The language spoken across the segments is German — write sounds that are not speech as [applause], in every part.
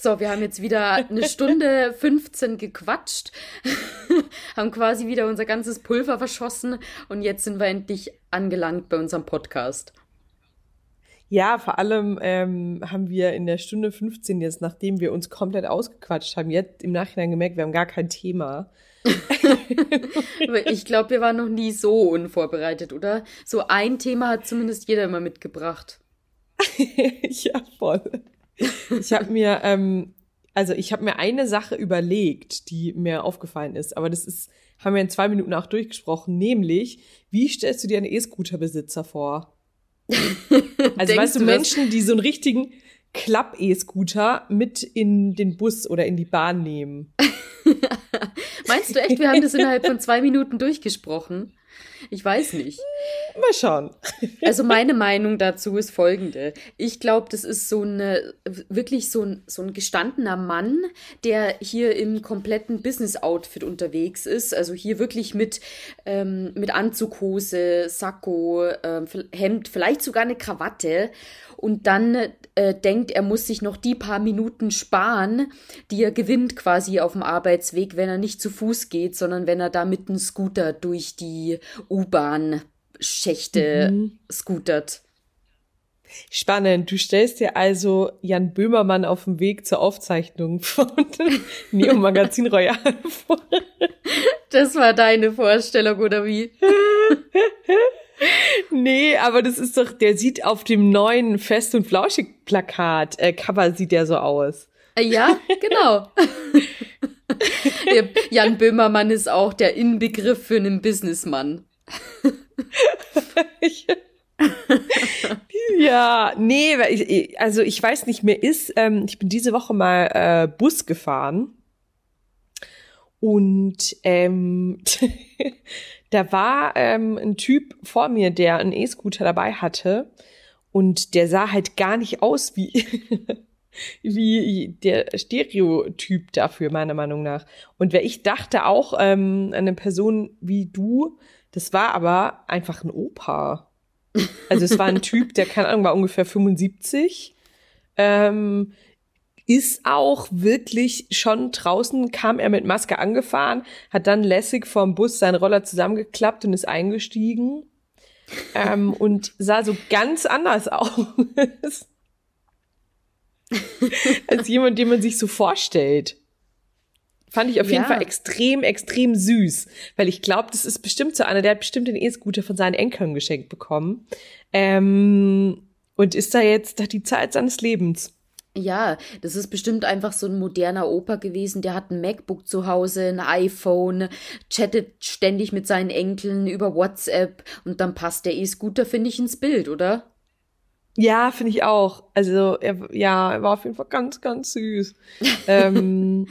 So, wir haben jetzt wieder eine Stunde [laughs] 15 gequatscht, [laughs] haben quasi wieder unser ganzes Pulver verschossen und jetzt sind wir endlich angelangt bei unserem Podcast. Ja, vor allem ähm, haben wir in der Stunde 15 jetzt, nachdem wir uns komplett ausgequatscht haben, jetzt im Nachhinein gemerkt, wir haben gar kein Thema. [laughs] ich glaube, wir waren noch nie so unvorbereitet, oder? So ein Thema hat zumindest jeder immer mitgebracht. ja, voll. Ich habe mir, ähm, also ich habe mir eine Sache überlegt, die mir aufgefallen ist, aber das ist, haben wir in zwei Minuten auch durchgesprochen, nämlich, wie stellst du dir einen E-Scooter-Besitzer vor? [laughs] also weißt du, Menschen, die so einen richtigen Klapp-E-Scooter mit in den Bus oder in die Bahn nehmen. [laughs] Meinst du echt, wir haben das innerhalb von zwei Minuten durchgesprochen? Ich weiß nicht. Mal schauen. Also meine Meinung dazu ist folgende. Ich glaube, das ist so eine, wirklich so ein, so ein gestandener Mann, der hier im kompletten Business-Outfit unterwegs ist. Also hier wirklich mit, ähm, mit Anzughose, Sakko, ähm, Hemd, vielleicht sogar eine Krawatte und dann äh, denkt, er muss sich noch die paar Minuten sparen, die er gewinnt quasi auf dem Arbeitsweg, wenn er nicht zu Fuß geht, sondern wenn er da mit einem Scooter durch die U-Bahn-Schächte mhm. scootert. Spannend. Du stellst dir also Jan Böhmermann auf dem Weg zur Aufzeichnung [laughs] von Neo Magazin Royal vor. Das war deine Vorstellung, oder wie? [laughs] nee, aber das ist doch, der sieht auf dem neuen Fest- und Flauschig-Plakat, äh, Cover sieht der so aus. Äh, ja, genau. [laughs] Jan Böhmermann ist auch der Inbegriff für einen Businessmann. [laughs] ja, nee, also ich weiß nicht, mir ist, ähm, ich bin diese Woche mal äh, Bus gefahren und ähm, [laughs] da war ähm, ein Typ vor mir, der einen E-Scooter dabei hatte und der sah halt gar nicht aus wie [laughs] wie der Stereotyp dafür meiner Meinung nach. Und wer ich dachte auch ähm, eine Person wie du, das war aber einfach ein Opa. Also es war ein Typ, der keine Ahnung war ungefähr 75. Ähm, ist auch wirklich schon draußen, kam er mit Maske angefahren, hat dann lässig vom Bus seinen Roller zusammengeklappt und ist eingestiegen. ähm, und sah so ganz anders [laughs] aus. als jemand, den man sich so vorstellt. Fand ich auf ja. jeden Fall extrem, extrem süß. Weil ich glaube, das ist bestimmt so einer, der hat bestimmt den E-Scooter von seinen Enkeln geschenkt bekommen. Ähm, und ist da jetzt da die Zeit seines Lebens. Ja, das ist bestimmt einfach so ein moderner Opa gewesen, der hat ein MacBook zu Hause, ein iPhone, chattet ständig mit seinen Enkeln über WhatsApp und dann passt der E-Scooter, finde ich, ins Bild, oder? Ja, finde ich auch. Also, er, ja, er war auf jeden Fall ganz, ganz süß. ähm,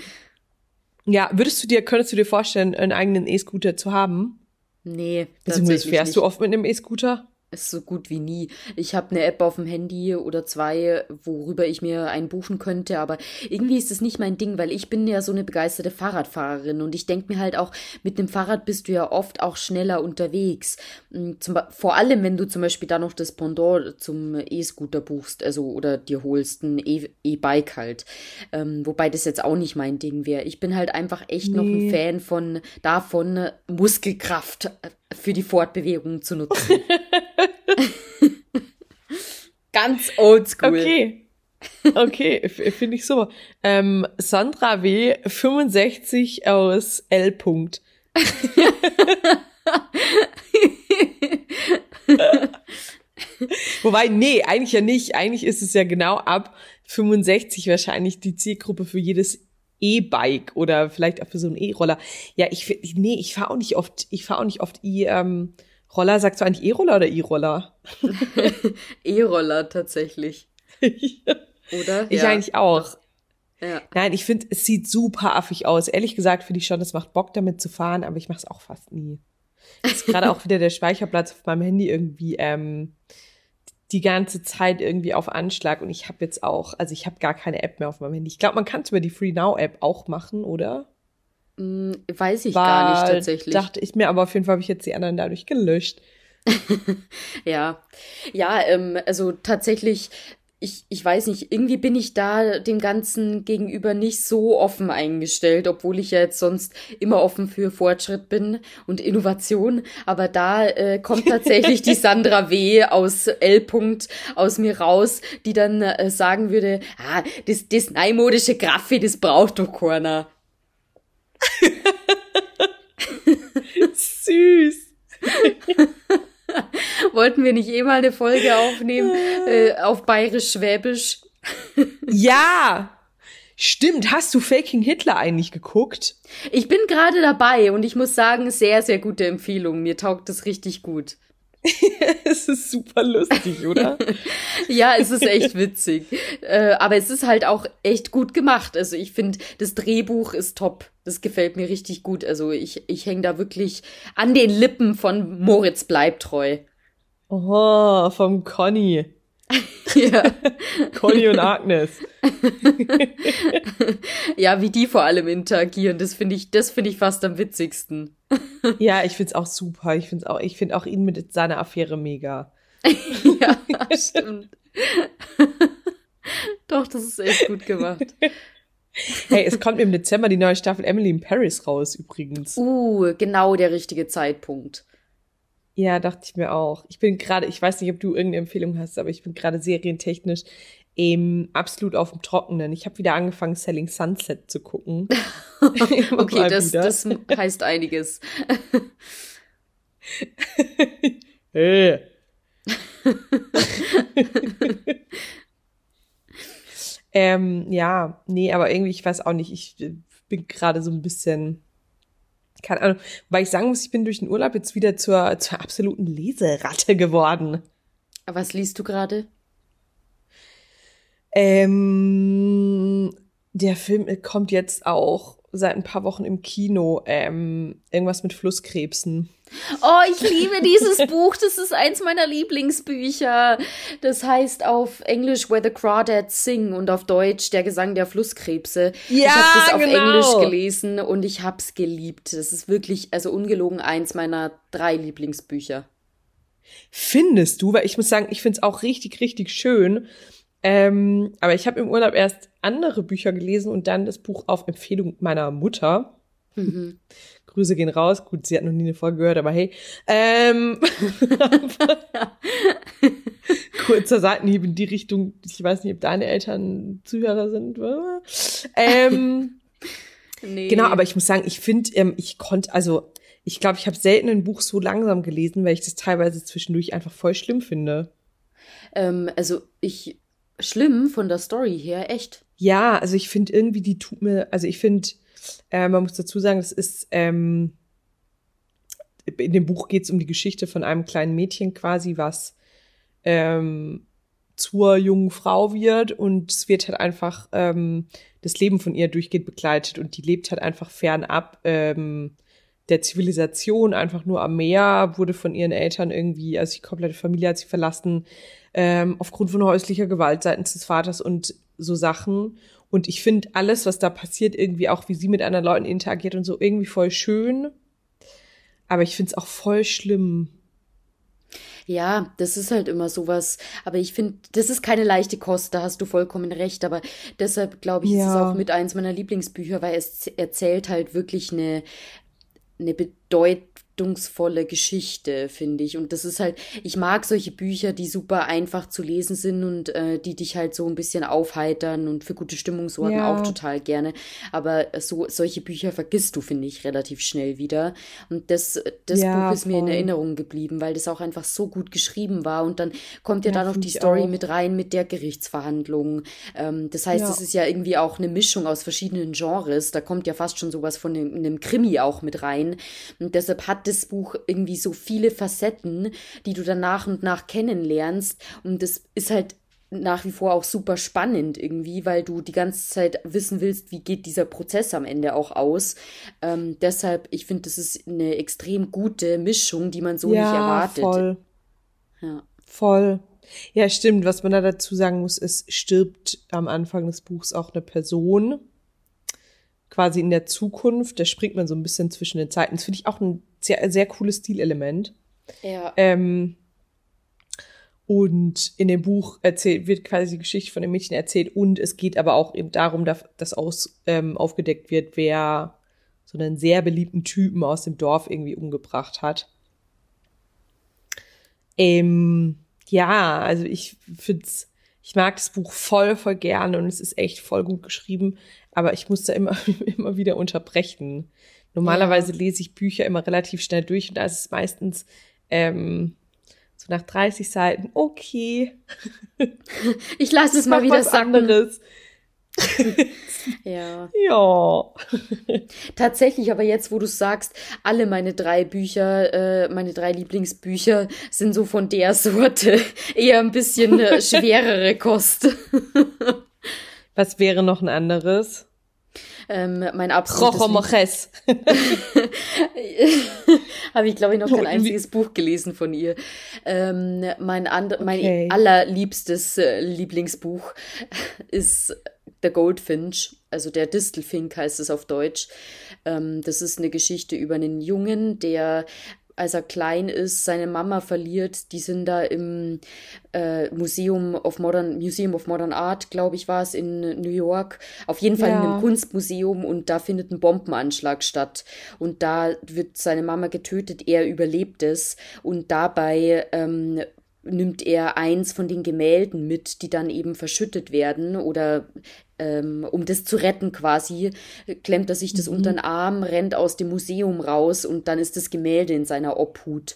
[laughs] ja, würdest du dir, könntest du dir vorstellen, einen eigenen E-Scooter zu haben? Nee, tatsächlich fährst nicht. du oft mit einem E-Scooter? Ist so gut wie nie. Ich habe eine App auf dem Handy oder zwei, worüber ich mir einen buchen könnte, aber irgendwie ist es nicht mein Ding, weil ich bin ja so eine begeisterte Fahrradfahrerin und ich denke mir halt auch, mit dem Fahrrad bist du ja oft auch schneller unterwegs. Hm, zum, vor allem, wenn du zum Beispiel da noch das Pendant zum E-Scooter buchst, also oder dir holst, ein e-, E-Bike halt. Ähm, wobei das jetzt auch nicht mein Ding wäre. Ich bin halt einfach echt nee. noch ein Fan von davon, Muskelkraft äh, für die Fortbewegung zu nutzen. [laughs] [laughs] Ganz oldschool. Okay. Okay, finde ich super. Ähm, Sandra W. 65 aus L. -Punkt. [laughs] Wobei, nee, eigentlich ja nicht. Eigentlich ist es ja genau ab 65 wahrscheinlich die Zielgruppe für jedes E-Bike oder vielleicht auch für so einen E-Roller. Ja, ich nee, ich fahre auch nicht oft, ich fahre auch nicht oft E ähm, Roller, sagst du eigentlich E-Roller oder E-Roller? [laughs] E-Roller tatsächlich. [laughs] Oder? Ich ja. eigentlich auch. Ja. Nein, ich finde, es sieht super affig aus. Ehrlich gesagt finde ich schon, es macht Bock damit zu fahren, aber ich mache es auch fast nie. Ist gerade auch wieder der Speicherplatz auf meinem Handy irgendwie ähm, die ganze Zeit irgendwie auf Anschlag und ich habe jetzt auch, also ich habe gar keine App mehr auf meinem Handy. Ich glaube, man kann es über die Free Now App auch machen, oder? Hm, weiß ich War, gar nicht tatsächlich. Dachte ich mir, aber auf jeden Fall habe ich jetzt die anderen dadurch gelöscht. [laughs] ja, ja, ähm, also tatsächlich ich, ich weiß nicht, irgendwie bin ich da dem Ganzen gegenüber nicht so offen eingestellt, obwohl ich ja jetzt sonst immer offen für Fortschritt bin und Innovation. Aber da äh, kommt tatsächlich die [laughs] Sandra W. aus L. -Punkt aus mir raus, die dann äh, sagen würde, ah, das, das neumodische Graffi, das braucht doch keiner. Süß. [laughs] Wollten wir nicht eh mal eine Folge aufnehmen äh, auf bayerisch-schwäbisch? ja! Stimmt, hast du Faking Hitler eigentlich geguckt? Ich bin gerade dabei und ich muss sagen, sehr, sehr gute Empfehlung. Mir taugt das richtig gut. [laughs] es ist super lustig, oder? [laughs] ja, es ist echt witzig. Äh, aber es ist halt auch echt gut gemacht. Also ich finde, das Drehbuch ist top. Das gefällt mir richtig gut. Also ich, ich hänge da wirklich an den Lippen von Moritz Bleibtreu. Oh, vom Conny. [laughs] ja. Conny und Agnes. [laughs] ja, wie die vor allem interagieren, das finde ich, das finde ich fast am witzigsten. ja, ich finde es auch super. Ich finde auch, ich finde auch ihn mit seiner Affäre mega. [laughs] ja, stimmt. Doch, das ist echt gut gemacht. Hey, es kommt im Dezember die neue Staffel Emily in Paris raus, übrigens. Uh, genau der richtige Zeitpunkt. Ja, dachte ich mir auch. Ich bin gerade, ich weiß nicht, ob du irgendeine Empfehlung hast, aber ich bin gerade serientechnisch eben absolut auf dem Trockenen. Ich habe wieder angefangen, Selling Sunset zu gucken. [laughs] [laughs] okay, das, das heißt einiges. hey. [laughs] ähm, ja, nee, aber irgendwie, ich weiß auch nicht, ich bin gerade so ein bisschen keine Ahnung, weil ich sagen muss, ich bin durch den Urlaub jetzt wieder zur, zur absoluten Leseratte geworden. Was liest du gerade? Ähm, der Film kommt jetzt auch seit ein paar Wochen im Kino. Ähm, irgendwas mit Flusskrebsen. Oh, ich liebe dieses [laughs] Buch. Das ist eins meiner Lieblingsbücher. Das heißt auf Englisch Where the Crawdads Sing und auf Deutsch Der Gesang der Flusskrebse. Ja, ich habe das auf genau. Englisch gelesen und ich hab's geliebt. Das ist wirklich, also ungelogen, eins meiner drei Lieblingsbücher. Findest du? Weil ich muss sagen, ich find's auch richtig, richtig schön. Ähm, aber ich habe im Urlaub erst andere Bücher gelesen und dann das Buch auf Empfehlung meiner Mutter. Mhm. Grüße gehen raus. Gut, sie hat noch nie eine Folge gehört, aber hey. Ähm, [laughs] kurzer Seitenhieb in die Richtung. Ich weiß nicht, ob deine Eltern Zuhörer sind. Ähm, nee. Genau, aber ich muss sagen, ich finde, ähm, ich konnte, also ich glaube, ich habe selten ein Buch so langsam gelesen, weil ich das teilweise zwischendurch einfach voll schlimm finde. Ähm, also ich schlimm von der Story her, echt. Ja, also ich finde irgendwie, die tut mir, also ich finde, äh, man muss dazu sagen, das ist, ähm, in dem Buch geht es um die Geschichte von einem kleinen Mädchen quasi, was ähm, zur jungen Frau wird und es wird halt einfach ähm, das Leben von ihr durchgeht begleitet und die lebt halt einfach fernab ähm, der Zivilisation, einfach nur am Meer, wurde von ihren Eltern irgendwie, also die komplette Familie hat sie verlassen, ähm, aufgrund von häuslicher Gewalt seitens des Vaters und so Sachen. Und ich finde alles, was da passiert, irgendwie auch, wie sie mit anderen Leuten interagiert und so, irgendwie voll schön. Aber ich finde es auch voll schlimm. Ja, das ist halt immer sowas. Aber ich finde, das ist keine leichte Kost, da hast du vollkommen recht. Aber deshalb glaube ich, ja. ist es auch mit eins meiner Lieblingsbücher, weil es erzählt halt wirklich eine, eine bedeut bedeutungsvolle Geschichte, finde ich. Und das ist halt, ich mag solche Bücher, die super einfach zu lesen sind und äh, die dich halt so ein bisschen aufheitern und für gute Stimmung sorgen ja. auch total gerne. Aber so solche Bücher vergisst du, finde ich, relativ schnell wieder. Und das, das ja, Buch ist voll. mir in Erinnerung geblieben, weil das auch einfach so gut geschrieben war. Und dann kommt ja, ja da noch die Story auch. mit rein mit der Gerichtsverhandlung. Ähm, das heißt, es ist ja irgendwie auch eine Mischung aus verschiedenen Genres. Da kommt ja fast schon sowas von einem, einem Krimi auch mit rein. Und deshalb hat das Buch irgendwie so viele Facetten, die du dann nach und nach kennenlernst. Und das ist halt nach wie vor auch super spannend irgendwie, weil du die ganze Zeit wissen willst, wie geht dieser Prozess am Ende auch aus. Ähm, deshalb, ich finde, das ist eine extrem gute Mischung, die man so ja, nicht erwartet. Voll. Ja. Voll. Ja, stimmt. Was man da dazu sagen muss, ist, stirbt am Anfang des Buchs auch eine Person quasi in der Zukunft. Da springt man so ein bisschen zwischen den Zeiten. Das finde ich auch ein sehr, sehr cooles Stilelement. Ja. Ähm, Und in dem Buch erzählt, wird quasi die Geschichte von dem Mädchen erzählt und es geht aber auch eben darum, dass aus, ähm, aufgedeckt wird, wer so einen sehr beliebten Typen aus dem Dorf irgendwie umgebracht hat. Ähm, ja, also ich find's, ich mag das Buch voll, voll gerne und es ist echt voll gut geschrieben, aber ich muss da immer, [laughs] immer wieder unterbrechen. Normalerweise ja. lese ich Bücher immer relativ schnell durch und da ist es meistens ähm, so nach 30 Seiten, okay. [laughs] Ich lasse es mal wieder sagen. Anderes. [laughs] ja. Ja. Tatsächlich, aber jetzt, wo du sagst, alle meine drei Bücher, äh, meine drei Lieblingsbücher sind so von der Sorte. [laughs] Eher ein bisschen äh, schwerere Kost. Was wäre noch ein anderes? Ähm, mein absolutes Rojo Moches. [laughs] Habe ich, glaube ich, noch kein einziges Buch gelesen von ihr. Ähm, mein, and mein allerliebstes äh, Lieblingsbuch ist The Goldfinch, also der Distelfink heißt es auf Deutsch. Ähm, das ist eine Geschichte über einen Jungen, der als er klein ist, seine Mama verliert. Die sind da im äh, Museum of Modern Museum of Modern Art, glaube ich, war es in New York. Auf jeden Fall ja. in einem Kunstmuseum und da findet ein Bombenanschlag statt. Und da wird seine Mama getötet, er überlebt es und dabei ähm, nimmt er eins von den Gemälden mit, die dann eben verschüttet werden oder ähm, um das zu retten quasi, klemmt er sich das mhm. unter den Arm, rennt aus dem Museum raus und dann ist das Gemälde in seiner Obhut.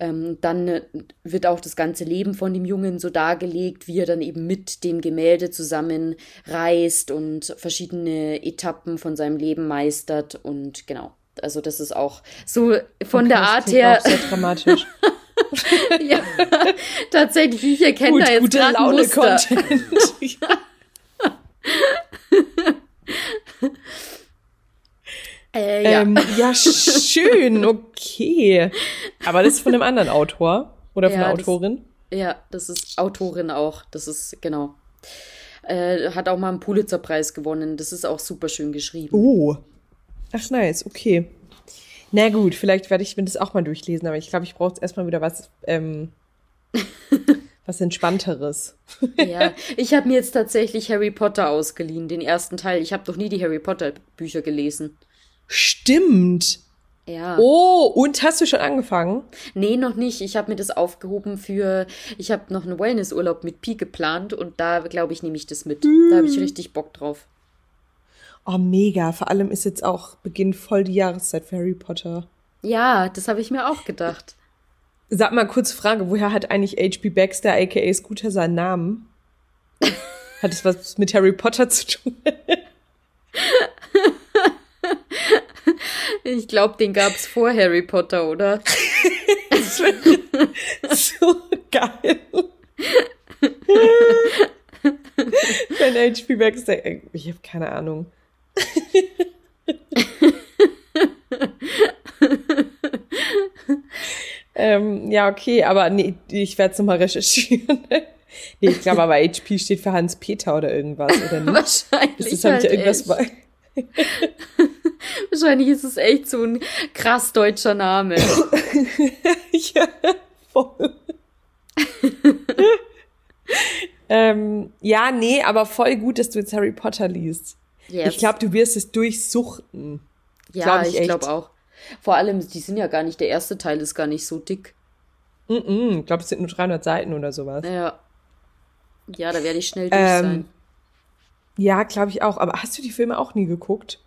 Ähm, dann wird auch das ganze Leben von dem Jungen so dargelegt, wie er dann eben mit dem Gemälde zusammen reist und verschiedene Etappen von seinem Leben meistert und genau. Also das ist auch so von okay, der Art her. Auch sehr dramatisch. [laughs] ja, tatsächlich, ich erkenne da jetzt gerade Laune Content. [laughs] [laughs] [laughs] äh, ja. Ähm, ja, schön, [laughs] okay. Aber das ist von einem anderen Autor oder von ja, der Autorin? Das, ja, das ist Autorin auch. Das ist, genau. Äh, hat auch mal einen Pulitzerpreis gewonnen. Das ist auch super schön geschrieben. Oh. Ach, nice, okay. Na gut, vielleicht werde ich mir das auch mal durchlesen, aber ich glaube, ich brauche jetzt erstmal wieder was, ähm, [laughs] was Entspannteres. [laughs] ja, ich habe mir jetzt tatsächlich Harry Potter ausgeliehen, den ersten Teil. Ich habe doch nie die Harry Potter Bücher gelesen. Stimmt. Ja. Oh, und hast du schon angefangen? Nee, noch nicht. Ich habe mir das aufgehoben für, ich habe noch einen Wellnessurlaub mit Pi geplant und da glaube ich, nehme ich das mit. Mm. Da habe ich richtig Bock drauf. Oh, mega. Vor allem ist jetzt auch Beginn voll die Jahreszeit für Harry Potter. Ja, das habe ich mir auch gedacht. Sag mal kurz Frage, woher hat eigentlich H.P. Baxter aka Scooter seinen Namen? [laughs] hat es was mit Harry Potter zu tun? [laughs] ich glaube, den gab es vor Harry Potter, oder? so geil. Wenn H.P. Baxter, ich habe keine Ahnung. [laughs] ähm, ja, okay, aber nee, ich werde es nochmal recherchieren. [laughs] nee, ich glaube aber HP steht für Hans-Peter oder irgendwas, oder nicht? [laughs] Wahrscheinlich. Das halt ja irgendwas bei. [laughs] Wahrscheinlich ist es echt so ein krass deutscher Name. ja, voll. ähm, ja, nee, aber voll gut, dass du jetzt Harry Potter liest. Yes. Ich glaube, du wirst es durchsuchten. Ja, glaub ich, ich glaube auch. Vor allem, die sind ja gar nicht, der erste Teil ist gar nicht so dick. Mm -mm, ich glaube, es sind nur 300 Seiten oder sowas. Ja. Ja, da werde ich schnell durch ähm, sein. Ja, glaube ich auch. Aber hast du die Filme auch nie geguckt?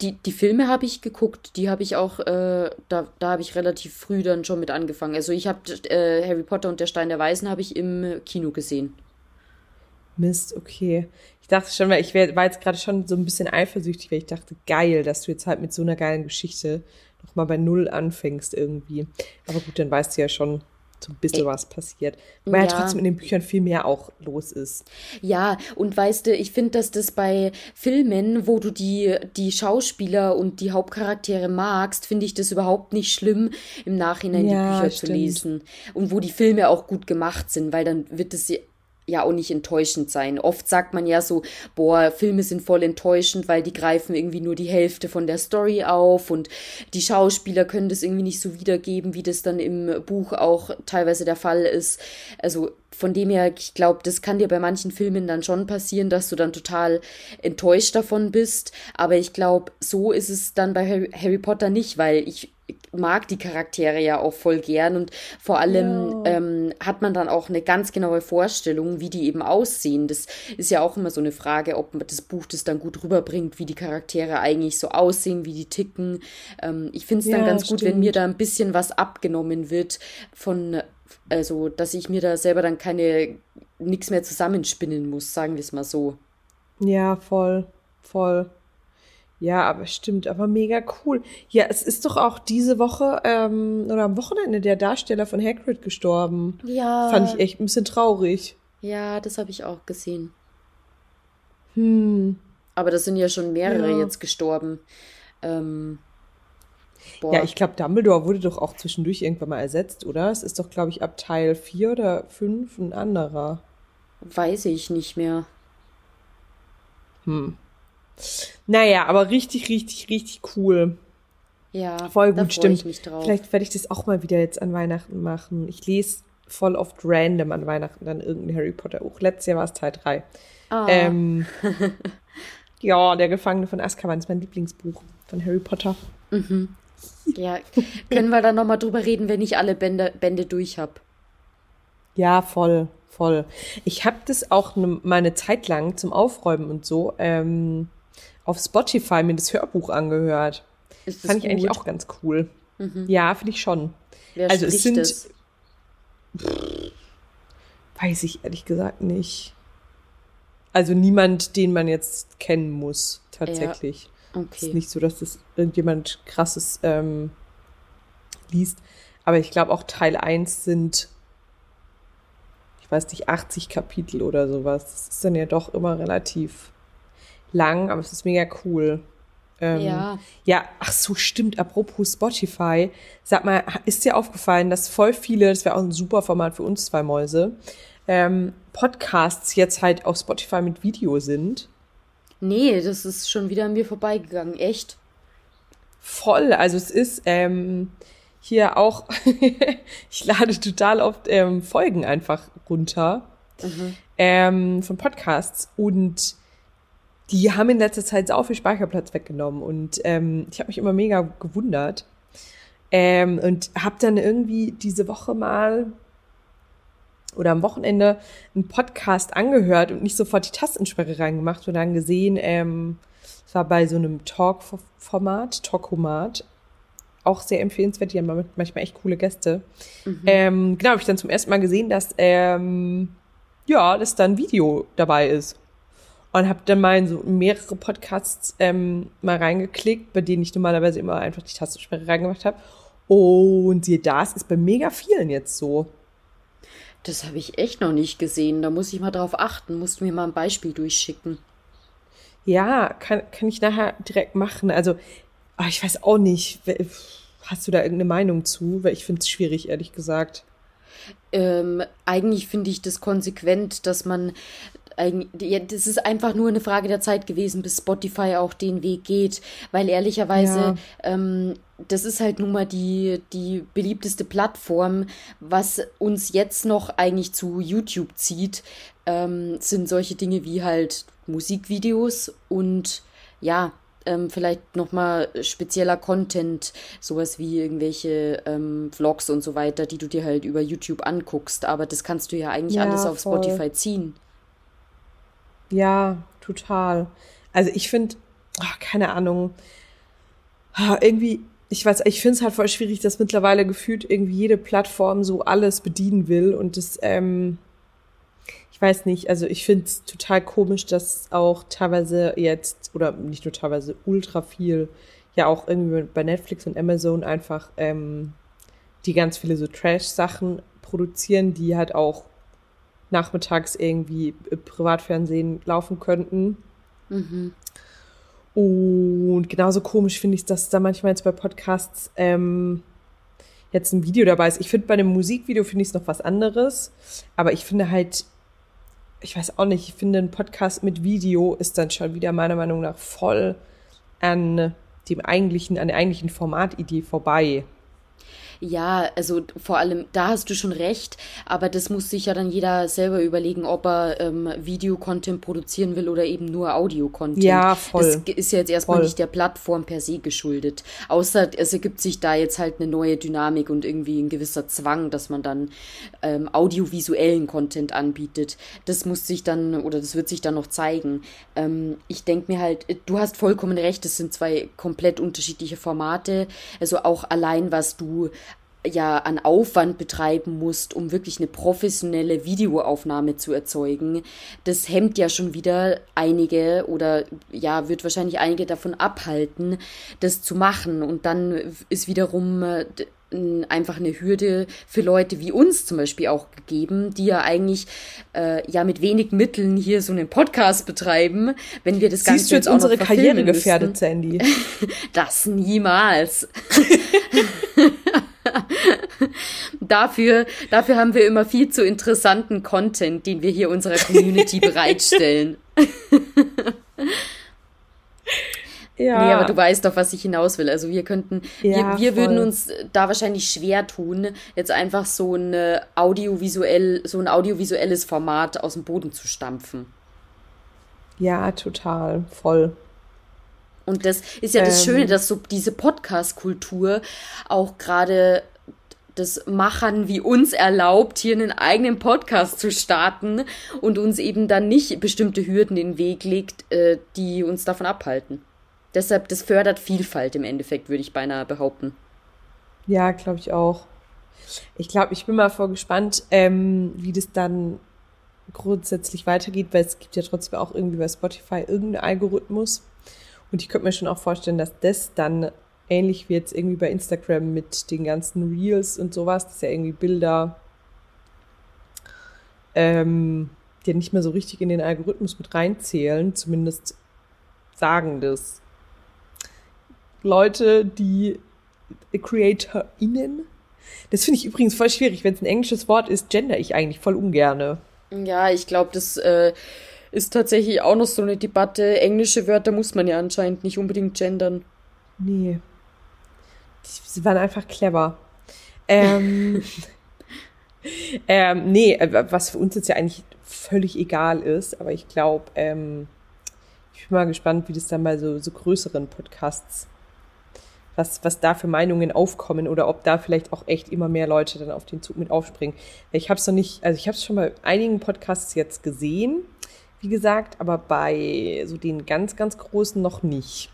Die, die Filme habe ich geguckt, die habe ich auch, äh, da, da habe ich relativ früh dann schon mit angefangen. Also ich habe äh, Harry Potter und der Stein der Weisen habe ich im Kino gesehen. Mist, okay. Ich dachte schon, weil ich war jetzt gerade schon so ein bisschen eifersüchtig, weil ich dachte, geil, dass du jetzt halt mit so einer geilen Geschichte nochmal bei Null anfängst irgendwie. Aber gut, dann weißt du ja schon so ein bisschen, was passiert. Weil ja. ja trotzdem in den Büchern viel mehr auch los ist. Ja, und weißt du, ich finde, dass das bei Filmen, wo du die, die Schauspieler und die Hauptcharaktere magst, finde ich das überhaupt nicht schlimm, im Nachhinein ja, die Bücher stimmt. zu lesen. Und wo die Filme auch gut gemacht sind, weil dann wird es ja auch nicht enttäuschend sein. Oft sagt man ja so, boah, Filme sind voll enttäuschend, weil die greifen irgendwie nur die Hälfte von der Story auf und die Schauspieler können das irgendwie nicht so wiedergeben, wie das dann im Buch auch teilweise der Fall ist. Also von dem her, ich glaube, das kann dir bei manchen Filmen dann schon passieren, dass du dann total enttäuscht davon bist. Aber ich glaube, so ist es dann bei Harry, Potter nicht, weil ich mag die Charaktere ja auch voll gern und vor allem ja. ähm, hat man dann auch eine ganz genaue Vorstellung, wie die eben aussehen. Das ist ja auch immer so eine Frage, ob das Buch das dann gut rüberbringt, wie die Charaktere eigentlich so aussehen, wie die ticken. Ähm, ich finde es dann ja, ganz stimmt. gut, wenn mir da ein bisschen was abgenommen wird von, also dass ich mir da selber dann keine, nichts mehr zusammenspinnen muss, sagen wir es mal so. Ja, voll, voll. Ja, aber stimmt, aber mega cool. Ja, es ist doch auch diese Woche ähm, oder am Wochenende der Darsteller von Hagrid gestorben. Ja. Fand ich echt ein bisschen traurig. Ja, das habe ich auch gesehen. Hm. Aber das sind ja schon mehrere ja. jetzt gestorben. Ähm, ja, ich glaube, Dumbledore wurde doch auch zwischendurch irgendwann mal ersetzt, oder? Es ist doch, glaube ich, ab Teil 4 oder 5 ein anderer. Weiß ich nicht mehr. Hm. Naja, aber richtig, richtig, richtig cool. Ja, voll gut, stimmt. Vielleicht werde ich das auch mal wieder jetzt an Weihnachten machen. Ich lese voll oft random an Weihnachten dann irgendein Harry Potter Buch. Letztes Jahr war es Teil 3. Oh. Ähm, [laughs] ja, Der Gefangene von Azkaban ist mein Lieblingsbuch von Harry Potter. Mhm. Ja, können wir dann nochmal drüber reden, wenn ich alle Bände, Bände durch habe. Ja, voll, voll. Ich habe das auch ne, mal eine Zeit lang zum Aufräumen und so ähm, auf Spotify mir das Hörbuch angehört. Ist das Fand ich eigentlich auch ganz cool. Mhm. Ja, finde ich schon. Wer also es sind. Es? weiß ich ehrlich gesagt nicht. Also niemand, den man jetzt kennen muss, tatsächlich. Ja. Okay. Es ist nicht so, dass das irgendjemand krasses ähm, liest. Aber ich glaube auch Teil 1 sind, ich weiß nicht, 80 Kapitel oder sowas. Das ist dann ja doch immer relativ lang, aber es ist mega cool. Ähm, ja. Ja, ach so, stimmt. Apropos Spotify. Sag mal, ist dir aufgefallen, dass voll viele, das wäre auch ein super Format für uns zwei Mäuse, ähm, Podcasts jetzt halt auf Spotify mit Video sind? Nee, das ist schon wieder an mir vorbeigegangen. Echt? Voll. Also es ist ähm, hier auch, [laughs] ich lade total oft ähm, Folgen einfach runter mhm. ähm, von Podcasts und die haben in letzter Zeit auch viel Speicherplatz weggenommen und ähm, ich habe mich immer mega gewundert ähm, und habe dann irgendwie diese Woche mal oder am Wochenende einen Podcast angehört und nicht sofort die Tastensperre reingemacht und dann gesehen, ähm, es war bei so einem Talk-Format, Talkomat, auch sehr empfehlenswert, die haben manchmal echt coole Gäste. Mhm. Ähm, genau, habe ich dann zum ersten Mal gesehen, dass ähm, ja, dass da ein Video dabei ist und habe dann mal in so mehrere Podcasts ähm, mal reingeklickt, bei denen ich normalerweise immer einfach die Tastensperre reingemacht habe. Und siehe da, es ist bei mega vielen jetzt so. Das habe ich echt noch nicht gesehen. Da muss ich mal drauf achten. Musst du mir mal ein Beispiel durchschicken. Ja, kann, kann ich nachher direkt machen. Also, ach, ich weiß auch nicht. Hast du da irgendeine Meinung zu? Weil ich finde es schwierig, ehrlich gesagt. Ähm, eigentlich finde ich das konsequent, dass man das ist einfach nur eine Frage der Zeit gewesen, bis Spotify auch den Weg geht, weil ehrlicherweise, ja. ähm, das ist halt nun mal die, die beliebteste Plattform, was uns jetzt noch eigentlich zu YouTube zieht, ähm, sind solche Dinge wie halt Musikvideos und ja, ähm, vielleicht nochmal spezieller Content, sowas wie irgendwelche ähm, Vlogs und so weiter, die du dir halt über YouTube anguckst. Aber das kannst du ja eigentlich ja, alles auf voll. Spotify ziehen. Ja, total. Also ich finde, keine Ahnung, irgendwie, ich weiß, ich finde es halt voll schwierig, dass mittlerweile gefühlt irgendwie jede Plattform so alles bedienen will und das, ähm, ich weiß nicht, also ich finde es total komisch, dass auch teilweise jetzt, oder nicht nur teilweise, ultra viel, ja auch irgendwie bei Netflix und Amazon einfach ähm, die ganz viele so Trash-Sachen produzieren, die halt auch nachmittags irgendwie Privatfernsehen laufen könnten. Mhm. Und genauso komisch finde ich es, dass da manchmal jetzt bei Podcasts ähm, jetzt ein Video dabei ist. Ich finde bei einem Musikvideo finde ich es noch was anderes, aber ich finde halt ich weiß auch nicht, ich finde, ein Podcast mit Video ist dann schon wieder meiner Meinung nach voll an dem eigentlichen, an der eigentlichen Formatidee vorbei. Ja, also vor allem, da hast du schon recht, aber das muss sich ja dann jeder selber überlegen, ob er ähm, Videocontent produzieren will oder eben nur Audio-Content. Ja, voll. Das ist ja jetzt erstmal voll. nicht der Plattform per se geschuldet. Außer es ergibt sich da jetzt halt eine neue Dynamik und irgendwie ein gewisser Zwang, dass man dann ähm, audiovisuellen Content anbietet. Das muss sich dann, oder das wird sich dann noch zeigen. Ähm, ich denke mir halt, du hast vollkommen recht, es sind zwei komplett unterschiedliche Formate. Also auch allein, was du ja an Aufwand betreiben musst, um wirklich eine professionelle Videoaufnahme zu erzeugen, das hemmt ja schon wieder einige oder ja, wird wahrscheinlich einige davon abhalten, das zu machen. Und dann ist wiederum äh, einfach eine Hürde für Leute wie uns zum Beispiel auch gegeben, die ja eigentlich äh, ja mit wenig Mitteln hier so einen Podcast betreiben, wenn wir das Siehst Ganze du jetzt, jetzt unsere Karriere gefährdet, Sandy? [laughs] das niemals. [laughs] [laughs] dafür, dafür haben wir immer viel zu interessanten Content, den wir hier unserer Community [laughs] bereitstellen. [laughs] Ja. Nee, aber du weißt doch, was ich hinaus will. Also wir könnten, ja, wir, wir würden uns da wahrscheinlich schwer tun, jetzt einfach so ein audiovisuell, so ein audiovisuelles Format aus dem Boden zu stampfen. Ja, total, voll. Und das ist ja das ähm, Schöne, dass so diese Podcast-Kultur auch gerade das Machern wie uns erlaubt, hier einen eigenen Podcast zu starten und uns eben dann nicht bestimmte Hürden in den Weg legt, äh, die uns davon abhalten. Deshalb, das fördert Vielfalt im Endeffekt, würde ich beinahe behaupten. Ja, glaube ich auch. Ich glaube, ich bin mal voll gespannt, ähm, wie das dann grundsätzlich weitergeht, weil es gibt ja trotzdem auch irgendwie bei Spotify irgendeinen Algorithmus. Und ich könnte mir schon auch vorstellen, dass das dann ähnlich wie jetzt irgendwie bei Instagram mit den ganzen Reels und sowas, das ist ja irgendwie Bilder, ähm, die nicht mehr so richtig in den Algorithmus mit reinzählen, zumindest sagen das Leute, die CreatorInnen. Das finde ich übrigens voll schwierig. Wenn es ein englisches Wort ist, gender ich eigentlich voll ungerne. Ja, ich glaube, das äh, ist tatsächlich auch noch so eine Debatte. Englische Wörter muss man ja anscheinend nicht unbedingt gendern. Nee. Sie waren einfach clever. Ähm, [laughs] ähm, nee, äh, was für uns jetzt ja eigentlich völlig egal ist, aber ich glaube, ähm, ich bin mal gespannt, wie das dann bei so, so größeren Podcasts, was, was da für Meinungen aufkommen oder ob da vielleicht auch echt immer mehr Leute dann auf den Zug mit aufspringen. Ich habe es noch nicht, also ich habe es schon bei einigen Podcasts jetzt gesehen, wie gesagt, aber bei so den ganz, ganz großen noch nicht.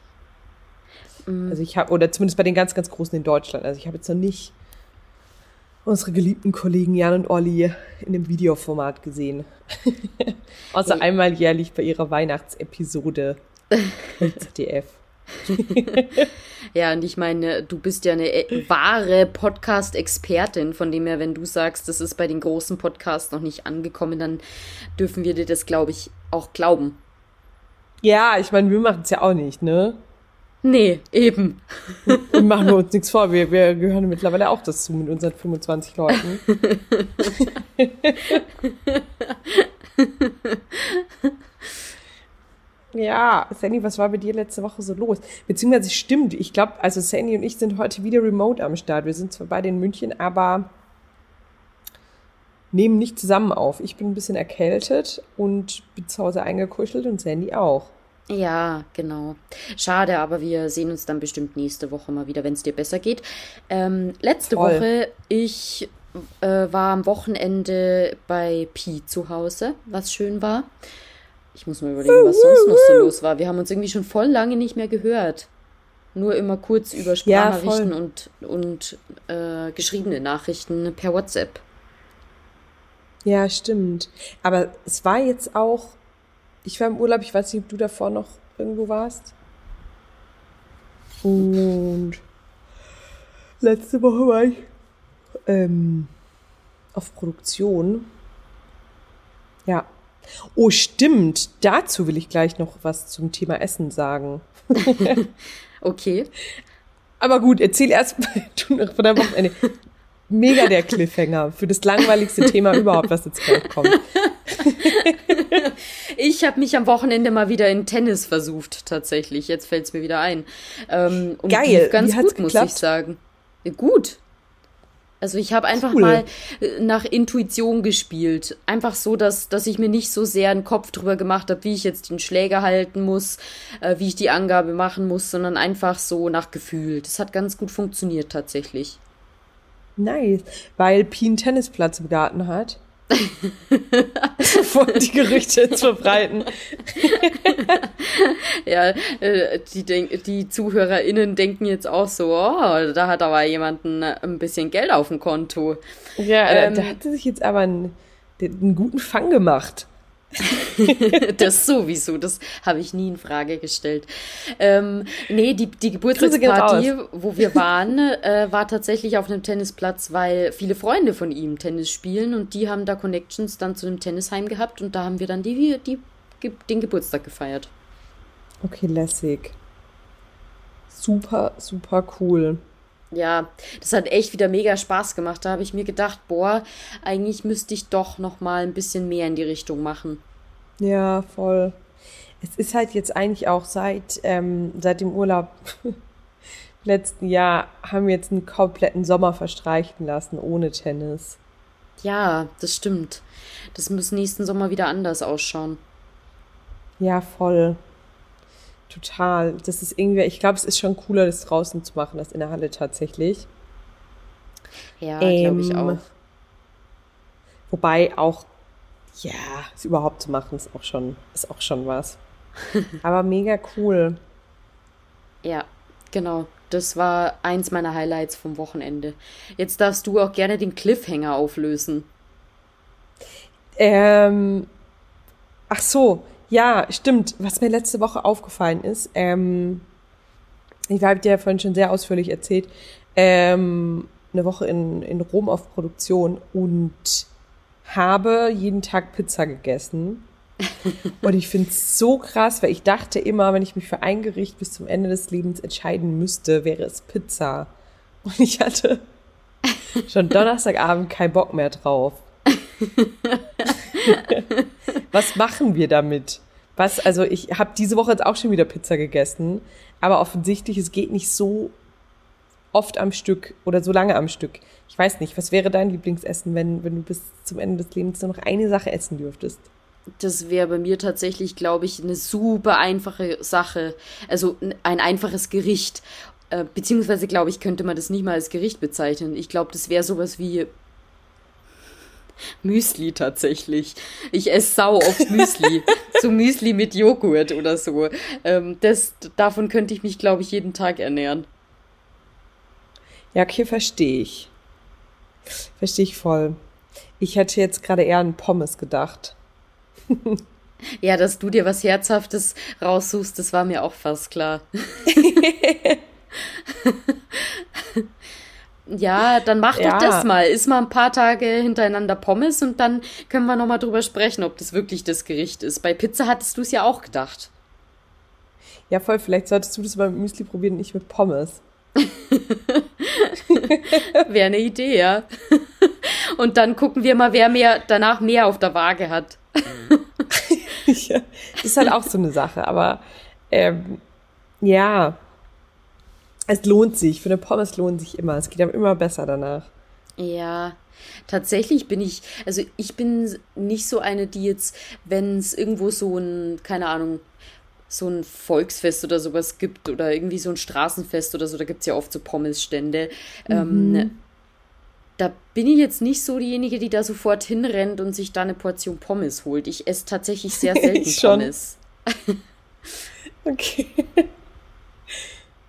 Mhm. Also ich habe, oder zumindest bei den ganz, ganz großen in Deutschland. Also ich habe jetzt noch nicht unsere geliebten Kollegen Jan und Olli in dem Videoformat gesehen. [laughs] Außer hey. einmal jährlich bei ihrer Weihnachtsepisode im ZDF. [laughs] ja, und ich meine, du bist ja eine äh, wahre Podcast-Expertin, von dem her, wenn du sagst, das ist bei den großen Podcasts noch nicht angekommen, dann dürfen wir dir das, glaube ich, auch glauben. Ja, ich meine, wir machen es ja auch nicht, ne? Nee, eben. Und machen wir uns nichts vor. Wir, wir gehören mittlerweile auch dazu mit unseren 25 Leuten. [laughs] [laughs] ja, Sandy, was war bei dir letzte Woche so los? Beziehungsweise stimmt, ich glaube, also Sandy und ich sind heute wieder remote am Start. Wir sind zwar beide in München, aber nehmen nicht zusammen auf. Ich bin ein bisschen erkältet und bin zu Hause eingekuschelt und Sandy auch. Ja, genau. Schade, aber wir sehen uns dann bestimmt nächste Woche mal wieder, wenn es dir besser geht. Ähm, letzte Voll. Woche, ich äh, war am Wochenende bei Pi zu Hause, was schön war. Ich muss mal überlegen, was sonst noch so los war. Wir haben uns irgendwie schon voll lange nicht mehr gehört. Nur immer kurz über Sprachnachrichten ja, und, und äh, geschriebene Nachrichten per WhatsApp. Ja, stimmt. Aber es war jetzt auch ich war im Urlaub, ich weiß nicht, ob du davor noch irgendwo warst. Und letzte Woche war ich ähm, auf Produktion. Ja. Oh, stimmt. Dazu will ich gleich noch was zum Thema Essen sagen. [laughs] [laughs] okay. Aber gut, erzähl erst mal [laughs] du noch von deinem Wochenende. mega der Cliffhanger für das langweiligste Thema überhaupt, was jetzt gleich kommt. ich habe mich am Wochenende mal wieder in Tennis versucht, tatsächlich. Jetzt fällt es mir wieder ein. Ähm, und Geil. Ganz Wie gut, hat's muss geklappt? ich sagen. Gut. Also ich habe einfach Cool. mal äh, nach Intuition gespielt. Einfach so, dass, dass ich mir nicht so sehr einen Kopf drüber gemacht habe, wie ich jetzt den Schläger halten muss, äh, wie ich die Angabe machen muss, sondern einfach so nach Gefühl. Das hat ganz gut funktioniert tatsächlich. Nice. Weil Pi einen Tennisplatz im Garten hat. [laughs] Bevor die Gerüchte jetzt verbreiten. [laughs] Ja, äh, die, denk, die ZuhörerInnen denken jetzt auch so, oh, da hat aber jemanden ein bisschen Geld auf dem Konto. Ja, Ähm. da, da hat sie sich jetzt aber einen, einen guten Fang gemacht. [laughs] Das sowieso, das habe ich nie in Frage gestellt. Ähm, nee, die, die Geburtstagsparty, wo wir waren, äh, war tatsächlich auf einem Tennisplatz, weil viele Freunde von ihm Tennis spielen und die haben da Connections dann zu einem Tennisheim gehabt und da haben wir dann die, die, den Geburtstag gefeiert. Okay, lässig. Super, super cool. Ja, das hat echt wieder mega Spaß gemacht. Da habe ich mir gedacht, boah, eigentlich müsste ich doch noch mal ein bisschen mehr in die Richtung machen. Ja, voll. Es ist halt jetzt eigentlich auch seit, ähm, seit dem Urlaub [laughs] letzten Jahr haben wir jetzt einen kompletten Sommer verstreichen lassen ohne Tennis. Ja, das stimmt. Das muss nächsten Sommer wieder anders ausschauen. Ja, voll. Total. Das ist irgendwie, ich glaube, es ist schon cooler, das draußen zu machen, als in der Halle tatsächlich. Ja, glaube ich Ähm, auch. Wobei auch, ja, es überhaupt zu machen, ist auch schon, ist auch schon was. [laughs] Aber mega cool. Ja, genau. Das war eins meiner Highlights vom Wochenende. Jetzt darfst du auch gerne den Cliffhanger auflösen. Ähm, ach so, ja, stimmt. Was mir letzte Woche aufgefallen ist, ähm, ich habe dir ja vorhin schon sehr ausführlich erzählt, ähm, eine Woche in, in Rom auf Produktion und habe jeden Tag Pizza gegessen. [laughs] Und ich finde es so krass, weil ich dachte immer, wenn ich mich für ein Gericht bis zum Ende des Lebens entscheiden müsste, wäre es Pizza. Und ich hatte schon Donnerstagabend keinen Bock mehr drauf. [laughs] Was machen wir damit? Was, also ich habe diese Woche jetzt auch schon wieder Pizza gegessen, aber offensichtlich, es geht nicht so oft am Stück oder so lange am Stück. Ich weiß nicht, was wäre dein Lieblingsessen, wenn, wenn du bis zum Ende des Lebens nur noch eine Sache essen dürftest? Das wäre bei mir tatsächlich, glaube ich, eine super einfache Sache. Also ein einfaches Gericht. Äh, beziehungsweise, glaube ich, könnte man das nicht mal als Gericht bezeichnen. Ich glaube, das wäre sowas wie Müsli tatsächlich. Ich esse sau oft Müsli. [laughs] so Müsli mit Joghurt oder so. Ähm, das, davon könnte ich mich, glaube ich, jeden Tag ernähren. Ja, okay, verstehe ich. Verstehe ich voll. Ich hätte jetzt gerade eher an Pommes gedacht. Ja, dass du dir was Herzhaftes raussuchst, das war mir auch fast klar. [laughs] [laughs] ja, dann mach Ja. doch das mal. Iss mal ein paar Tage hintereinander Pommes und dann können wir nochmal drüber sprechen, ob das wirklich das Gericht ist. Bei Pizza hattest du es ja auch gedacht. Ja, voll, vielleicht solltest du das mal mit Müsli probieren, nicht mit Pommes. [laughs] Wäre eine Idee, ja. Und dann gucken wir mal, wer mehr danach mehr auf der Waage hat. [laughs] ja, das ist halt auch so eine Sache, aber ähm, ja, es lohnt sich. Für eine Pommes lohnt sich immer. Es geht einem immer besser danach. Ja, tatsächlich bin ich, also ich bin nicht so eine, die jetzt, wenn es irgendwo so ein, keine Ahnung, so ein Volksfest oder sowas gibt oder irgendwie so ein Straßenfest oder so, da gibt es ja oft so Pommesstände. Ähm, da bin ich jetzt nicht so diejenige, die da sofort hinrennt und sich da eine Portion Pommes holt. Ich esse tatsächlich sehr [laughs] selten. Pommes. [laughs] Okay.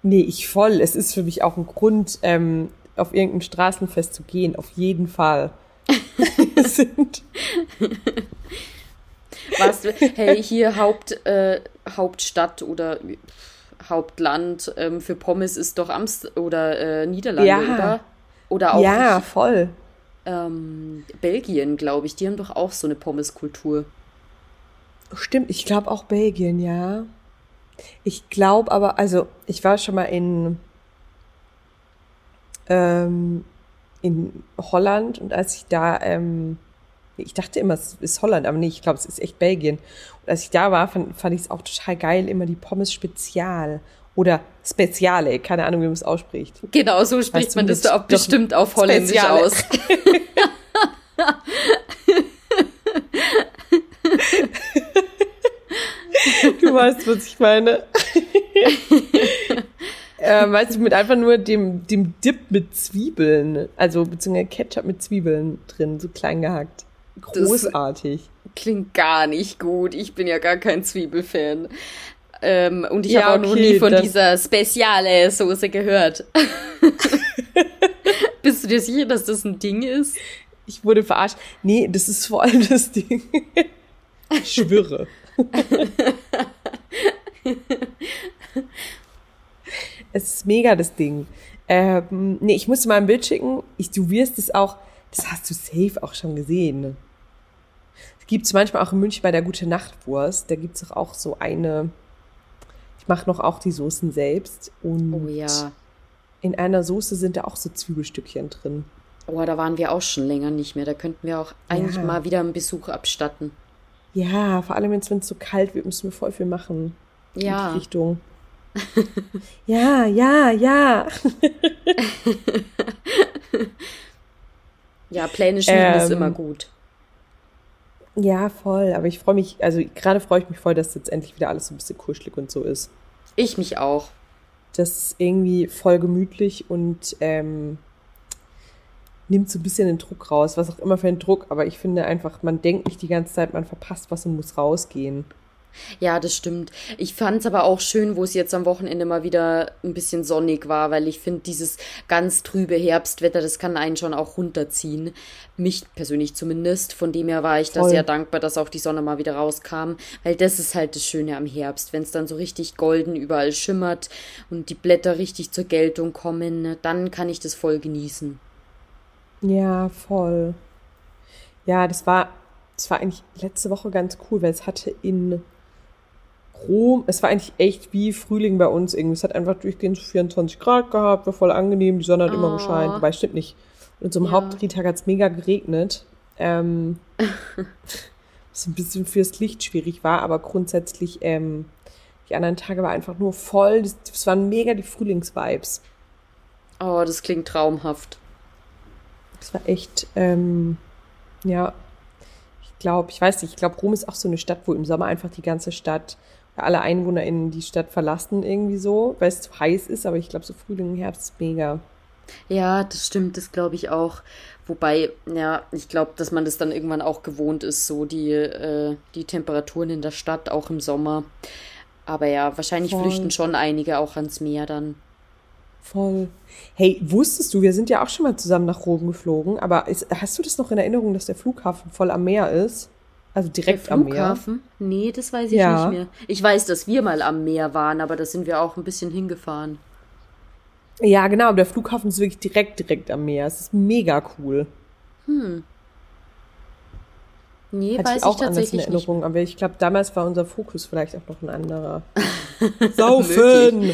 Nee, ich voll. Es ist für mich auch ein Grund, ähm, auf irgendein Straßenfest zu gehen. Auf jeden Fall. [laughs] Sind, Was, hey, hier Haupt, äh, Hauptstadt oder Hauptland ähm, für Pommes ist doch Amst oder äh, Niederlande, Ja. oder? Oder auch ja, voll. ähm, Belgien, glaube ich. Die haben doch auch so eine Pommeskultur. Stimmt, ich glaube auch Belgien, ja. Ich glaube aber, also ich war schon mal in, ähm, in Holland und als ich da, ähm, ich dachte immer, es ist Holland, aber nee, ich glaube, es ist echt Belgien. Und als ich da war, fand, fand ich es auch total geil, immer die Pommes Spezial oder Speziale, keine Ahnung, wie man es ausspricht. Genau, so spricht weißt man das da auch bestimmt auf Holländisch Speziale. aus. [laughs] [laughs] du weißt, was ich meine. [laughs] äh, weißt du, mit einfach nur dem, dem Dip mit Zwiebeln, also beziehungsweise Ketchup mit Zwiebeln drin, so klein gehackt. Großartig. Das klingt gar nicht gut. Ich bin ja gar kein Zwiebelfan. Ähm, und ich ja, habe auch okay, noch nie von dieser speziale Soße gehört. [laughs] Bist du dir sicher, dass das ein Ding ist? Ich wurde verarscht. Nee, das ist vor allem das Ding. Ich schwöre. [laughs] es ist mega das Ding. Ähm, nee, ich musste mal ein Bild schicken. Ich, du wirst es auch, das hast du safe auch schon gesehen. Es gibt es manchmal auch in München bei der Gute Nachtwurst. Da gibt es auch so eine. Ich mache noch auch die Soßen selbst. Und oh ja. In einer Soße sind da auch so Zwiebelstückchen drin. Oh, da waren wir auch schon länger nicht mehr. Da könnten wir auch eigentlich ja. mal wieder einen Besuch abstatten. Ja, vor allem wenn es so kalt wird, müssen wir voll viel machen. Ja. In die Richtung. [laughs] ja, ja, ja. [laughs] ja, Pläne schmieden ähm, ist immer gut. Ja, voll. Aber ich freue mich, also gerade freue ich mich voll, dass jetzt endlich wieder alles so ein bisschen kuschelig und so ist. Ich mich auch. Das ist irgendwie voll gemütlich und ähm, nimmt so ein bisschen den Druck raus, was auch immer für ein Druck, aber ich finde einfach, man denkt nicht die ganze Zeit, man verpasst was und muss rausgehen. Ja, das stimmt. Ich fand es aber auch schön, wo es jetzt am Wochenende mal wieder ein bisschen sonnig war, weil ich finde, dieses ganz trübe Herbstwetter, das kann einen schon auch runterziehen. Mich persönlich zumindest. Von dem her war ich Voll. da sehr dankbar, dass auch die Sonne mal wieder rauskam, weil das ist halt das Schöne am Herbst, wenn es dann so richtig golden überall schimmert und die Blätter richtig zur Geltung kommen, dann kann ich das voll genießen. Ja, voll. Ja, das war, das war eigentlich letzte Woche ganz cool, weil es hatte in Rom, es war eigentlich echt wie Frühling bei uns irgendwie. Es hat einfach durchgehend 24 Grad gehabt, war voll angenehm, die Sonne hat oh. immer gescheint, wobei stimmt nicht. Und zum ja. Hauptdrehtag hat es mega geregnet. Ähm, [laughs] was ein bisschen fürs Licht schwierig war, aber grundsätzlich ähm, die anderen Tage war einfach nur voll. Das, das waren mega die Frühlingsvibes. Oh, das klingt traumhaft. Das war echt, ähm, ja, ich glaube, ich weiß nicht, ich glaube, Rom ist auch so eine Stadt, wo im Sommer einfach die ganze Stadt, alle EinwohnerInnen die Stadt verlassen irgendwie so, weil es zu heiß ist, aber ich glaube, so Frühling und Herbst ist mega. Ja, das stimmt, das glaube ich auch. Wobei, ja, ich glaube, dass man das dann irgendwann auch gewohnt ist, so die, äh, die Temperaturen in der Stadt, auch im Sommer. Aber ja, wahrscheinlich Voll. flüchten schon einige auch ans Meer dann. Voll. Hey, wusstest du, wir sind ja auch schon mal zusammen nach Rom geflogen, aber ist, hast du das noch in Erinnerung, dass der Flughafen voll am Meer ist? Also direkt am Meer? Flughafen? Nee, das weiß ich ja. nicht mehr. Ich weiß, dass wir mal am Meer waren, aber da sind wir auch ein bisschen hingefahren. Ja, genau, aber der Flughafen ist wirklich direkt, direkt am Meer. Es ist mega cool. Hm. Nee, Hatte weiß ich auch ich tatsächlich in Erinnerung, nicht. aber ich glaube, damals war unser Fokus vielleicht auch noch ein anderer. [laughs] [laughs] Saufen! [laughs]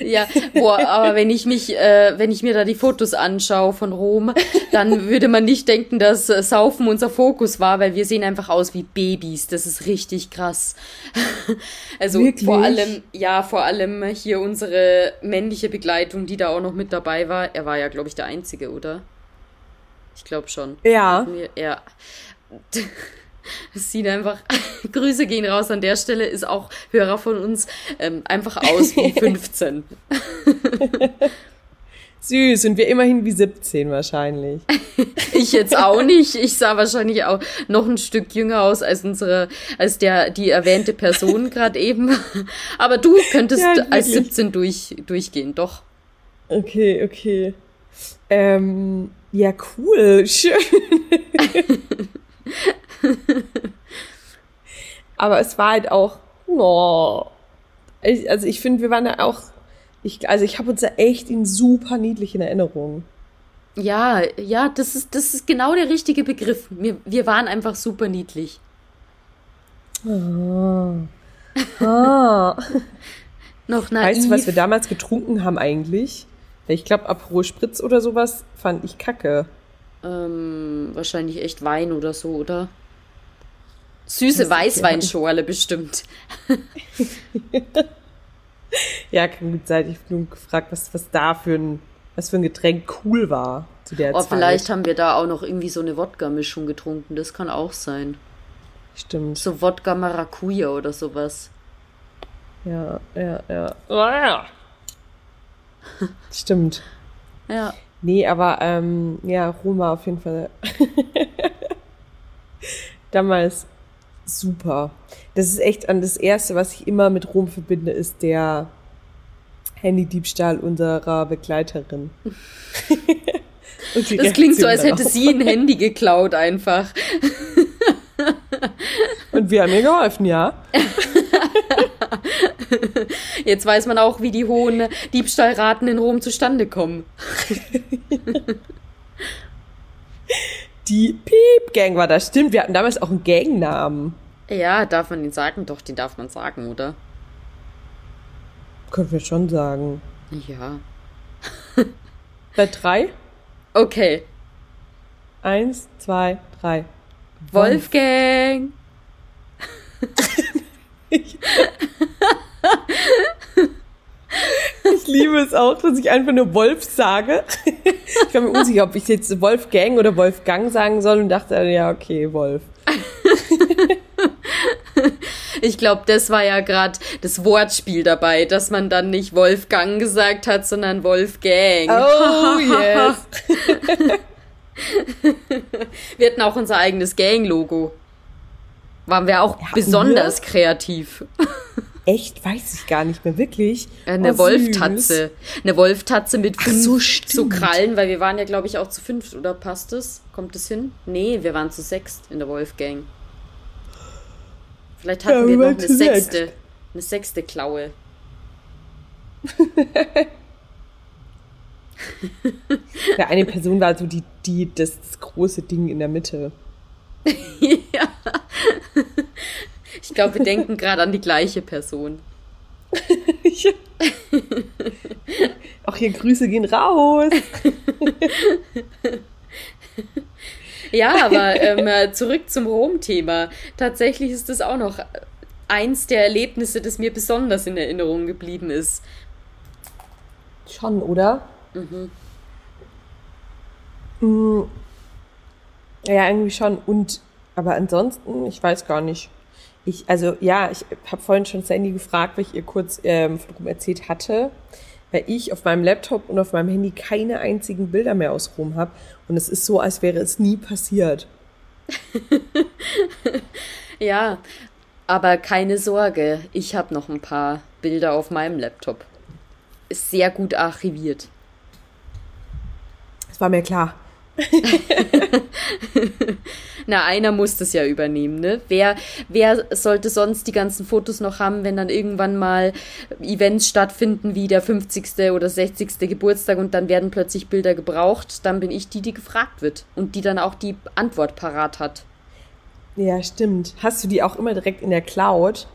ja, boah, aber wenn ich mich, äh, wenn ich mir da die Fotos anschaue von Rom, dann würde man nicht denken, dass äh, Saufen unser Fokus war, weil wir sehen einfach aus wie Babys. Das ist richtig krass. [laughs] also Wirklich? vor allem, ja, vor allem hier unsere männliche Begleitung, die da auch noch mit dabei war. Er war ja, glaube ich, der Einzige, oder? Ich glaube schon. Ja. Ja. Es sieht einfach, [laughs] Grüße gehen raus an der Stelle, ist auch Hörer von uns, ähm, einfach aus wie [laughs] 15. Süß, und wir immerhin wie 17 wahrscheinlich. [laughs] ich jetzt auch nicht. Ich sah wahrscheinlich auch noch ein Stück jünger aus als unsere, als der, die erwähnte Person gerade eben. Aber du könntest ja, als 17 durch, durchgehen, doch. Okay, okay. Ähm, ja, cool, schön. [laughs] Aber es war halt auch, oh, ich, also ich finde, wir waren da auch, ich, also ich habe uns da echt in super niedlichen Erinnerungen. Ja, ja, das ist, das ist genau der richtige Begriff. Wir, wir waren einfach super niedlich. Oh. Oh. [laughs] Noch naiv. Weißt du, was wir damals getrunken haben eigentlich? Ich glaube, Aperol Spritz oder sowas fand ich kacke. Ähm, wahrscheinlich echt Wein oder so, oder? Süße Weißweinschorle bestimmt. [laughs] ja, kann gut sein. Ich habe nur gefragt, was, was da für ein, was für ein Getränk cool war zu der oh, Zeit. Vielleicht haben wir da auch noch irgendwie so eine Wodka-Mischung getrunken. Das kann auch sein. Stimmt. So Wodka Maracuja oder sowas. Ja, ja, ja. Oh, ja. [laughs] Stimmt. Ja. Nee, aber ähm, ja, Rom war auf jeden Fall [laughs] damals super. Das ist echt an das Erste, was ich immer mit Rom verbinde, ist der Handydiebstahl unserer Begleiterin. [laughs] das klingt so, als hätte sie ein Handy geklaut einfach. Und wir haben ihr geholfen, ja. [laughs] Jetzt weiß man auch, wie die hohen Diebstahlraten in Rom zustande kommen. [laughs] Die Piep Gang war das, stimmt. Wir hatten damals auch einen Gangnamen. Ja, darf man den sagen? Doch, den darf man sagen, oder? Können wir schon sagen. Ja. Bei drei? Okay. Eins, zwei, drei. Wolfgang! [laughs] [laughs] [laughs] ich, liebe es auch, dass ich einfach nur Wolf sage. Ich war mir unsicher, ob ich jetzt Wolfgang oder Wolfgang sagen soll und dachte, ja, okay, Wolf. [laughs] Ich glaube, das war ja gerade das Wortspiel dabei, dass man dann nicht Wolfgang gesagt hat, sondern Wolfgang. Oh, [laughs] yes. wir hatten auch unser eigenes Gang-Logo. Waren wir auch Hatten besonders wir? kreativ. Echt? Weiß ich gar nicht mehr, wirklich. Eine oh, Wolftatze. Eine Wolftatze mit fünf so, so, Krallen, weil wir waren ja, glaube ich, auch zu fünft, oder passt es? Kommt es hin? Nee, wir waren zu sechst in der Wolfgang. Vielleicht hatten ja, wir noch eine sechste. Sechst. Eine sechste Klaue. [laughs] ja, eine Person war so die, die, das große Ding in der Mitte. [laughs] ja. Ich glaube, wir denken gerade an die gleiche Person. ja. [laughs] Auch hier Grüße gehen raus. [laughs] ja, aber ähm, äh, zurück zum Rom-Thema. Tatsächlich ist das auch noch eins der Erlebnisse, das mir besonders in Erinnerung geblieben ist. Schon, oder? Mhm. mhm. Ja, irgendwie schon. Und aber ansonsten, ich weiß gar nicht. Ich, also ja, ich habe vorhin schon Sandy gefragt, weil ich ihr kurz ähm, von erzählt hatte, weil ich auf meinem Laptop und auf meinem Handy keine einzigen Bilder mehr aus Rom habe. Und es ist so, als wäre es nie passiert. [laughs] ja, aber keine Sorge, ich habe noch ein paar Bilder auf meinem Laptop. Ist sehr gut archiviert. Das war mir klar. [laughs] Na, einer muss das ja übernehmen, ne? Wer, wer sollte sonst die ganzen Fotos noch haben, wenn dann irgendwann mal Events stattfinden wie der 50. oder 60. Geburtstag und dann werden plötzlich Bilder gebraucht, dann bin ich die, die gefragt wird und die dann auch die Antwort parat hat. Ja, stimmt. Hast du die auch immer direkt in der Cloud?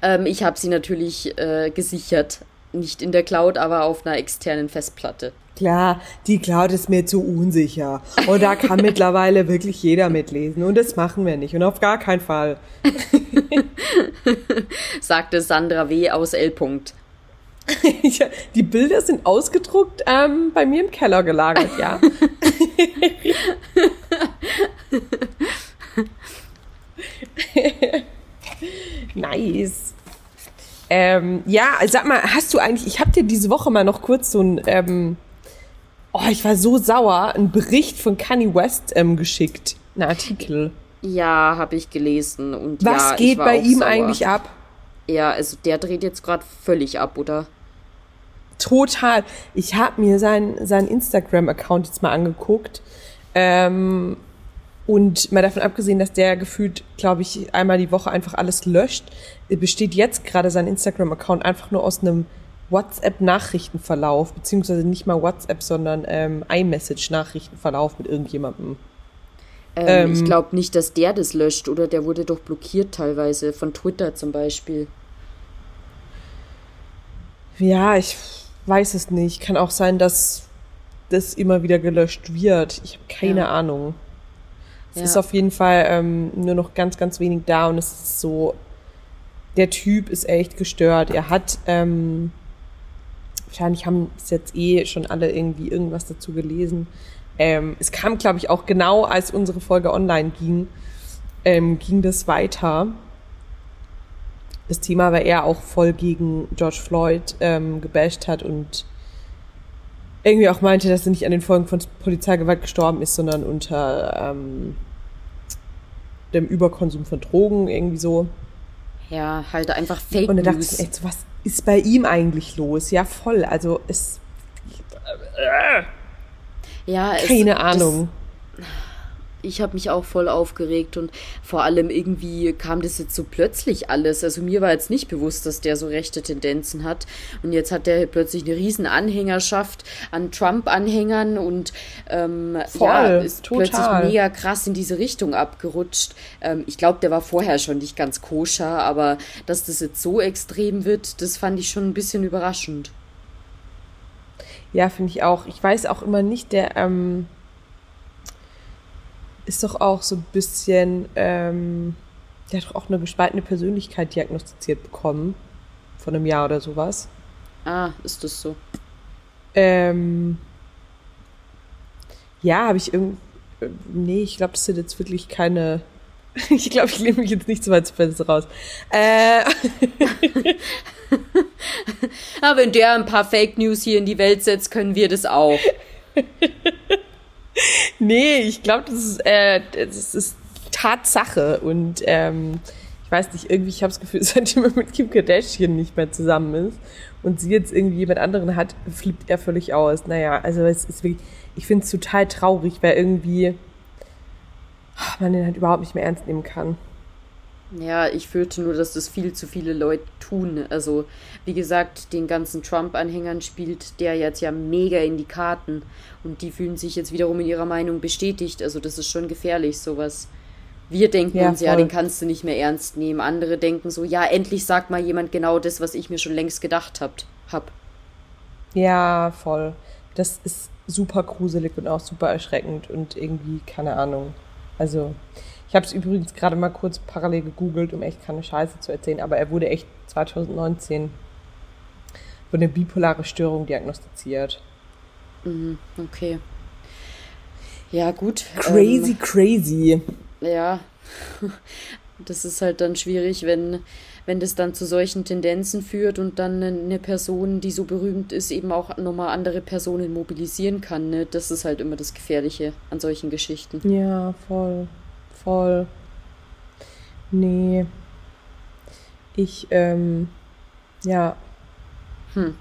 Ähm, ich habe sie natürlich äh, gesichert. Nicht in der Cloud, aber auf einer externen Festplatte. Klar, die Cloud ist mir zu unsicher. Und da kann [laughs] mittlerweile wirklich jeder mitlesen. Und das machen wir nicht. Und auf gar keinen Fall. [laughs] Sagte Sandra W. aus L. ja, die Bilder sind ausgedruckt ähm, bei mir im Keller gelagert, ja. [laughs] nice. Ähm, ja, sag mal, hast du eigentlich, ich habe dir diese Woche mal noch kurz so ein ähm, oh, ich war so sauer, einen Bericht von Kanye West ähm, geschickt, einen Artikel. Ja, habe ich gelesen. Und Was ja, geht bei ihm sauer. eigentlich ab? Ja, also der dreht jetzt gerade völlig ab, oder? Total. Ich habe mir seinen sein Instagram-Account jetzt mal angeguckt. Ähm, und mal davon abgesehen, dass der gefühlt, glaube ich, einmal die Woche einfach alles löscht, besteht jetzt gerade sein Instagram-Account einfach nur aus einem WhatsApp-Nachrichtenverlauf, beziehungsweise nicht mal WhatsApp, sondern ähm, iMessage-Nachrichtenverlauf mit irgendjemandem. Ähm, ähm, ich glaube nicht, dass der das löscht, oder der wurde doch blockiert teilweise, von Twitter zum Beispiel. Ja, ich weiß es nicht. Kann auch sein, dass das immer wieder gelöscht wird. Ich habe keine ja. Ahnung. Es ja. ist auf jeden Fall ähm, nur noch ganz, ganz wenig da und es ist so, der Typ ist echt gestört. Er hat, ähm, wahrscheinlich haben es jetzt eh schon alle irgendwie irgendwas dazu gelesen. Ähm, es kam, glaube ich, auch genau, als unsere Folge online ging, ähm, ging das weiter. Das Thema, weil er auch voll gegen George Floyd ähm, gebasht hat und irgendwie auch meinte, dass er nicht an den Folgen von Polizeigewalt gestorben ist, sondern unter ähm, dem Überkonsum von Drogen, irgendwie so. Ja, halt einfach Fake Und da dachte ich echt so, was ist bei ihm eigentlich los? Ja, voll. Also es. Ja, keine es, Ahnung. Ich habe mich auch voll aufgeregt und vor allem irgendwie kam das jetzt so plötzlich alles. Also mir war jetzt nicht bewusst, dass der so rechte Tendenzen hat. Und jetzt hat der plötzlich eine riesen Anhängerschaft an Trump-Anhängern und ähm, voll, ja, ist total. plötzlich mega krass in diese Richtung abgerutscht. Ähm, ich glaube, der war vorher schon nicht ganz koscher, aber dass das jetzt so extrem wird, das fand ich schon ein bisschen überraschend. Ja, finde ich auch. Ich weiß auch immer nicht, der, ähm, ist doch auch so ein bisschen, ähm, der hat doch auch eine gespaltene Persönlichkeit diagnostiziert bekommen. Vor einem Jahr oder sowas. Ah, ist das so? Ähm, ja, habe ich irgendwie. Nee, ich glaube, das sind jetzt wirklich keine. [laughs] ich glaube, ich lehne mich jetzt nicht so weit zu Fenster raus. Äh. [laughs] [laughs] Aber wenn der ein paar Fake News hier in die Welt setzt, können wir das auch. Nee, ich glaube, das ist, äh, das ist Tatsache. Und ähm, ich weiß nicht, irgendwie, ich habe das Gefühl, [laughs] seitdem er mit Kim Kardashian nicht mehr zusammen ist und sie jetzt irgendwie jemand anderen hat, flippt er völlig aus. Naja, also es ist wirklich, ich finde es total traurig, weil irgendwie man den halt überhaupt nicht mehr ernst nehmen kann. Ja, ich fürchte nur, dass das viel zu viele Leute tun. Also, wie gesagt, den ganzen Trump-Anhängern spielt der jetzt ja mega in die Karten. Und die fühlen sich jetzt wiederum in ihrer Meinung bestätigt. Also, das ist schon gefährlich, sowas. Wir denken ja, uns, voll. ja, den kannst du nicht mehr ernst nehmen. Andere denken so, ja, endlich sagt mal jemand genau das, was ich mir schon längst gedacht habt, hab. Ja, voll. Das ist super gruselig und auch super erschreckend und irgendwie, keine Ahnung. Also, ich habe es übrigens gerade mal kurz parallel gegoogelt, um echt keine Scheiße zu erzählen, aber er wurde echt 2019 wurde eine bipolare Störung diagnostiziert. Mhm, okay. Ja, gut. Crazy, ähm, crazy. Ja. [laughs] Das ist halt dann schwierig, wenn, wenn das dann zu solchen Tendenzen führt und dann eine Person, die so berühmt ist, eben auch nochmal andere Personen mobilisieren kann. Ne? Das ist halt immer das Gefährliche an solchen Geschichten. Ja, voll voll. Nee. Ich, ähm, ja. Hm.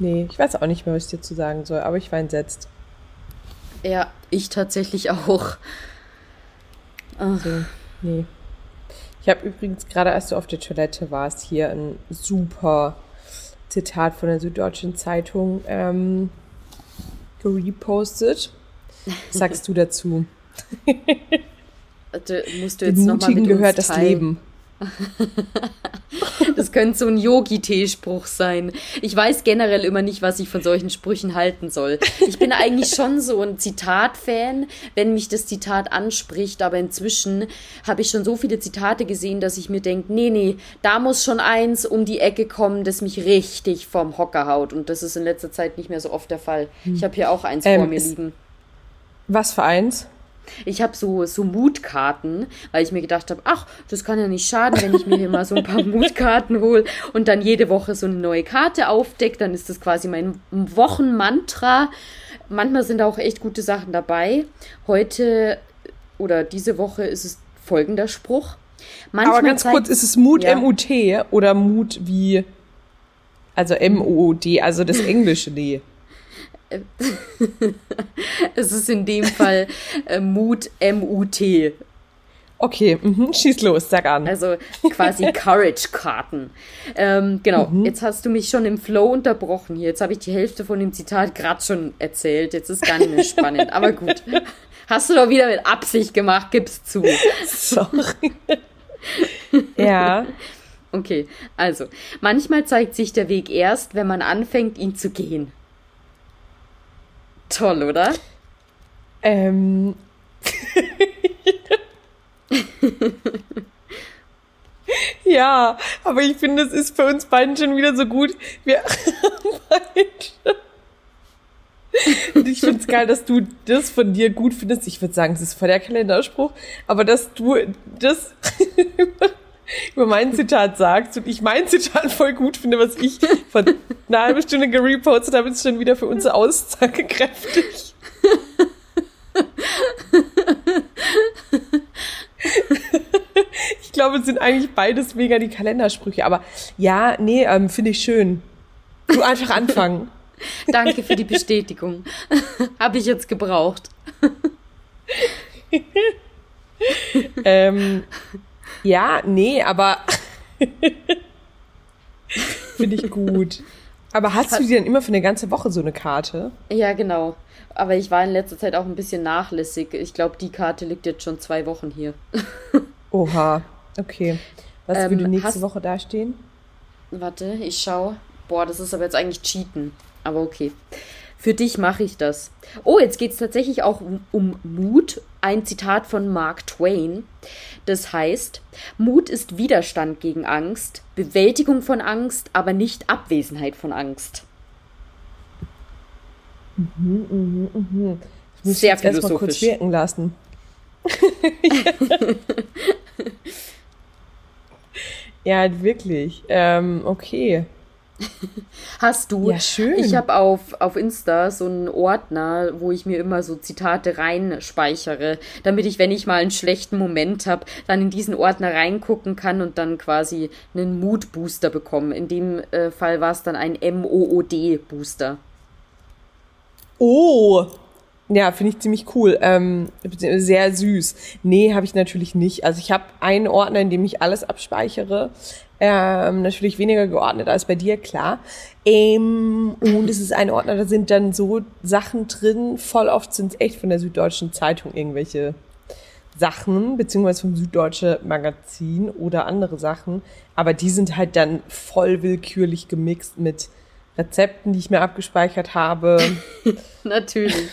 Nee, ich weiß auch nicht mehr, was ich dir zu sagen soll, aber ich war entsetzt. Ja, ich tatsächlich auch. Also, nee. Ich habe übrigens gerade, als du auf der Toilette warst, hier ein super Zitat von der Süddeutschen Zeitung ähm, gerepostet. [laughs] Was sagst du dazu? [laughs] Also, musst du jetzt nochmal mit gehört uns das Leben. [laughs] das könnte so ein Yogi-Tee-Spruch sein. Ich weiß generell immer nicht, was ich von solchen Sprüchen halten soll. Ich bin eigentlich schon so ein Zitat-Fan, wenn mich das Zitat anspricht, aber inzwischen habe ich schon so viele Zitate gesehen, dass ich mir denke, nee, nee, da muss schon eins um die Ecke kommen, das mich richtig vom Hocker haut. Und das ist in letzter Zeit nicht mehr so oft der Fall. Ich habe hier auch eins ähm, vor mir liegen. Was für eins? Ich habe so, so Mutkarten, weil ich mir gedacht habe, ach, das kann ja nicht schaden, wenn ich mir hier mal so ein paar [laughs] Mutkarten hole und dann jede Woche so eine neue Karte aufdecke. Dann ist das quasi mein Wochenmantra. Manchmal sind auch echt gute Sachen dabei. Heute oder diese Woche ist es folgender Spruch. Manchmal Aber ganz kurz, ist es Mut ja. M-U-T oder Mut wie, also M-O-O-D, also das englische D? [laughs] es ist in dem Fall äh, Mut M-U-T. Okay, mhm. schieß los, sag an. Also quasi [laughs] Courage-Karten. Ähm, genau, mhm. jetzt hast du mich schon im Flow unterbrochen hier. Jetzt habe ich die Hälfte von dem Zitat gerade schon erzählt. Jetzt ist gar nicht mehr spannend, aber gut. [laughs] Hast du doch wieder mit Absicht gemacht, gib's zu. Sorry. ja. Okay, also, manchmal zeigt sich der Weg erst, wenn man anfängt, ihn zu gehen. Toll, oder? Ähm. [laughs] ja, aber ich finde, es ist für uns beiden schon wieder so gut. Wir. [laughs] Und ich finde es geil, dass du das von dir gut findest. Ich würde sagen, es ist voll der Kalenderspruch, aber dass du das [laughs] über mein Zitat sagst und ich mein Zitat voll gut finde, was ich vor einer halben Stunde gerepostet habe, ist schon wieder für uns aussagekräftig. ich glaube, es sind eigentlich beides mega die Kalendersprüche, aber ja, nee, ähm, finde ich schön. Du einfach anfangen. [laughs] Danke für die Bestätigung. [laughs] Habe ich jetzt gebraucht. ähm, ja, nee, aber [laughs] finde ich gut. Aber hast du die dann immer für eine ganze Woche so eine Karte? Ja, genau. Aber ich war in letzter Zeit auch ein bisschen nachlässig. Ich glaube, die Karte liegt jetzt schon zwei Wochen hier. [laughs] Oha, okay. Was ähm, würde nächste hast... Woche dastehen? Warte, ich schau. Boah, das ist aber jetzt eigentlich Cheaten. Aber okay. Für dich mache ich das. Oh, jetzt geht es tatsächlich auch um, um Mut. Ein Zitat von Mark Twain. Das heißt, Mut ist Widerstand gegen Angst, Bewältigung von Angst, aber nicht Abwesenheit von Angst. Mhm, mhm, mhm. Ich muss Sehr philosophisch. Erst mal kurz wirken lassen. [laughs] [laughs] ja, wirklich. Ähm, okay. [laughs] Hast du? Ja, schön. Ich habe auf, auf Insta so einen Ordner, wo ich mir immer so Zitate reinspeichere, damit ich, wenn ich mal einen schlechten Moment habe, dann in diesen Ordner reingucken kann und dann quasi einen Mood-Booster bekomme. In dem äh, Fall war es dann ein MOOD-Booster. Oh, ja, finde ich ziemlich cool. Ähm, sehr süß. Nee, habe ich natürlich nicht. Also ich habe einen Ordner, in dem ich alles abspeichere. Ähm, natürlich weniger geordnet als bei dir, klar. Ähm, und es ist ein Ordner, da sind dann so Sachen drin. Voll oft sind es echt von der Süddeutschen Zeitung irgendwelche Sachen, beziehungsweise vom Süddeutsche Magazin oder andere Sachen. Aber die sind halt dann voll willkürlich gemixt mit Rezepten, die ich mir abgespeichert habe. [laughs] natürlich.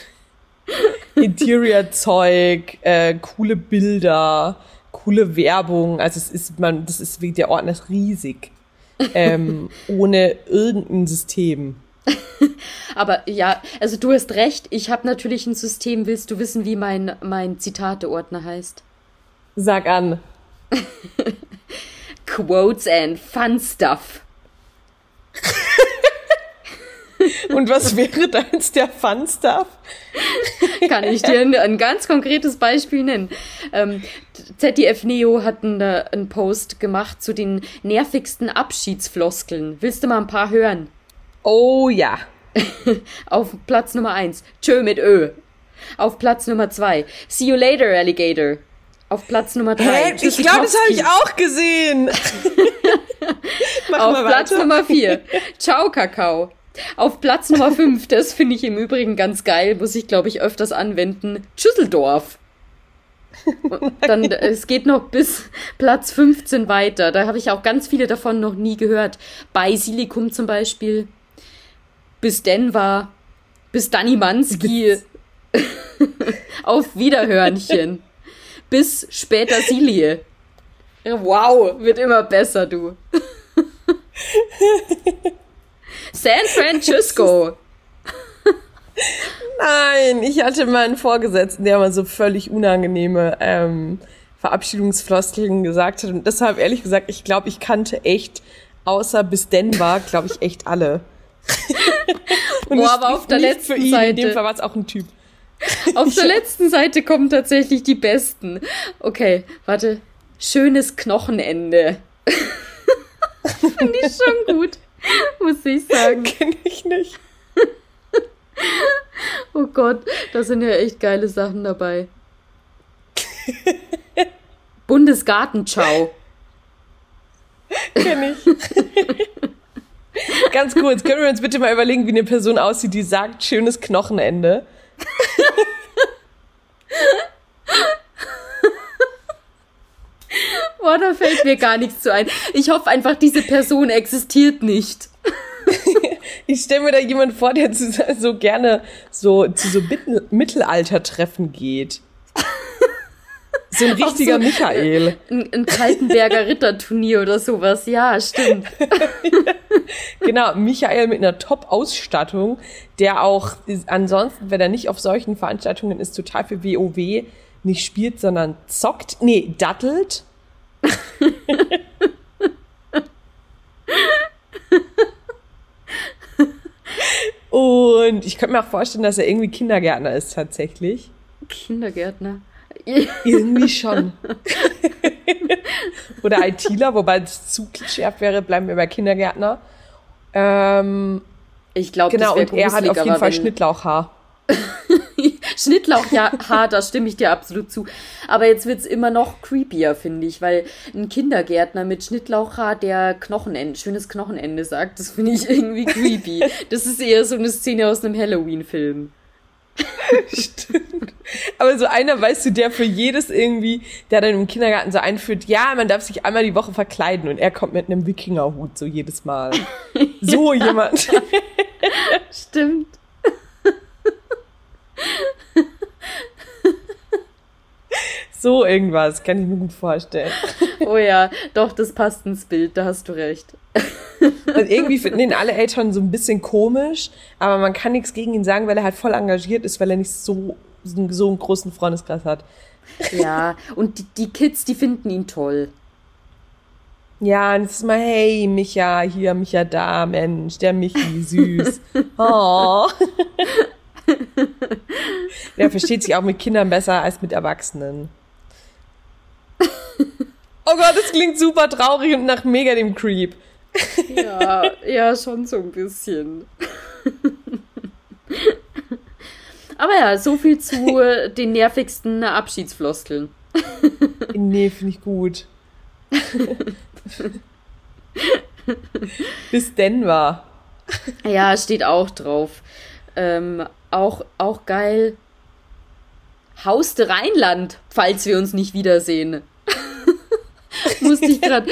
Interior-Zeug, äh, coole Bilder, coole Werbung. Also es ist man, das ist wie der Ordner ist riesig. ähm, [laughs] ohne irgendein System. Aber ja, also du hast recht, ich habe natürlich ein System. Willst du wissen, wie mein, mein Zitate-Ordner heißt? Sag an. [laughs] Quotes and Fun Stuff. [laughs] Und was wäre deins der Fun Stuff? Kann ich dir ein, ein ganz konkretes Beispiel nennen. Ähm, ZDF Neo hat einen, äh, einen Post gemacht zu den nervigsten Abschiedsfloskeln. Willst du mal ein paar hören? Oh ja. [laughs] Auf Platz Nummer eins Tschö mit Ö. Auf Platz Nummer zwei See you later, Alligator. Auf Platz Nummer drei. Hä? Ich glaube, das habe ich auch gesehen. [laughs] Auf Platz Nummer vier Ciao, Kakao. Auf Platz Nummer 5, das finde ich im Übrigen ganz geil, muss ich, glaube ich, öfters anwenden. Schüsseldorf. Und dann, es geht noch bis Platz 15 weiter. Da habe ich auch ganz viele davon noch nie gehört. Basilikum zum Beispiel. Bis Denver. Bis Danny Mansky. Auf Wiederhörnchen. bis später Silie. Wow, wird immer besser, du. [laughs] San Francisco. Nein, ich hatte mal einen Vorgesetzten, der mal so völlig unangenehme ähm, Verabschiedungsfloskeln gesagt hat. Und deshalb, ehrlich gesagt, ich glaube, ich kannte echt, außer bis Denver, glaube ich, echt alle. [laughs] Und Boah, aber auf der letzten für ihn. Seite. In dem Fall war es auch ein Typ. [laughs] Auf der letzten Seite kommen tatsächlich die besten. Okay, warte. Schönes Knochenende. [laughs] Finde ich schon gut. [laughs] Muss ich sagen. [laughs] Kenn ich nicht. [laughs] oh Gott, da sind ja echt geile Sachen dabei. Bundesgartenschau. Kenn ich. Ganz kurz, können wir uns bitte mal überlegen, wie eine Person aussieht, die sagt, schönes Knochenende. Boah, da fällt mir gar nichts zu ein. Ich hoffe einfach, diese Person existiert nicht. [laughs] ich stelle mir da jemand vor, der zu, so gerne so zu so Mittelaltertreffen geht. So ein richtiger so, Michael. Ein, ein Kaltenberger Ritterturnier oder sowas. Ja, stimmt. [laughs] genau, Michael mit einer Top-Ausstattung, der auch ansonsten, wenn er nicht auf solchen Veranstaltungen ist, total für WoW nicht spielt, sondern zockt. Nee, dattelt. [laughs] Und ich könnte mir auch vorstellen, dass er irgendwie Kindergärtner ist tatsächlich. Kindergärtner. Irgendwie [laughs] schon. Oder ITler, wobei es zu klischeehaft wäre, bleiben wir bei Kindergärtner. Ähm, ich glaube, genau, und er hat auf jeden Fall Schnittlauchhaar. [laughs] Schnittlauchhaar, [laughs] da stimme ich dir absolut zu. Aber jetzt wird es immer noch creepier, finde ich, weil ein Kindergärtner mit Schnittlauchhaar, der Knochenende, schönes Knochenende sagt, das finde ich [laughs] irgendwie creepy. Das ist eher so eine Szene aus einem Halloween-Film. [laughs] Stimmt. Aber so einer, weißt du, der für jedes irgendwie, der dann im Kindergarten so einführt, ja, man darf sich einmal die Woche verkleiden und er kommt mit einem Wikingerhut so jedes Mal. So jemand. Stimmt. [laughs] so irgendwas, kann ich mir gut vorstellen. [laughs] Oh ja, doch, das passt ins Bild, da hast du recht. [laughs] Und irgendwie finden ihn alle Eltern so ein bisschen komisch, aber man kann nichts gegen ihn sagen, weil er halt voll engagiert ist, weil er nicht so, so einen großen Freundeskreis hat. Ja, und die, die Kids, die finden ihn toll. Ja, und es ist mal, hey, Micha, hier, Micha da, Mensch, der Michi, süß. Oh. [laughs] der versteht sich auch mit Kindern besser als mit Erwachsenen. [laughs] Oh Gott, das klingt super traurig und nach mega dem Creep. Ja, ja, schon so ein bisschen. [laughs] Aber ja, so viel zu den nervigsten Abschiedsfloskeln. Nee, finde ich gut. Bis Denver. Ja, steht auch drauf. Ähm, auch, auch geil. Hauste Rheinland, falls wir uns nicht wiedersehen. [laughs] Musste ich gerade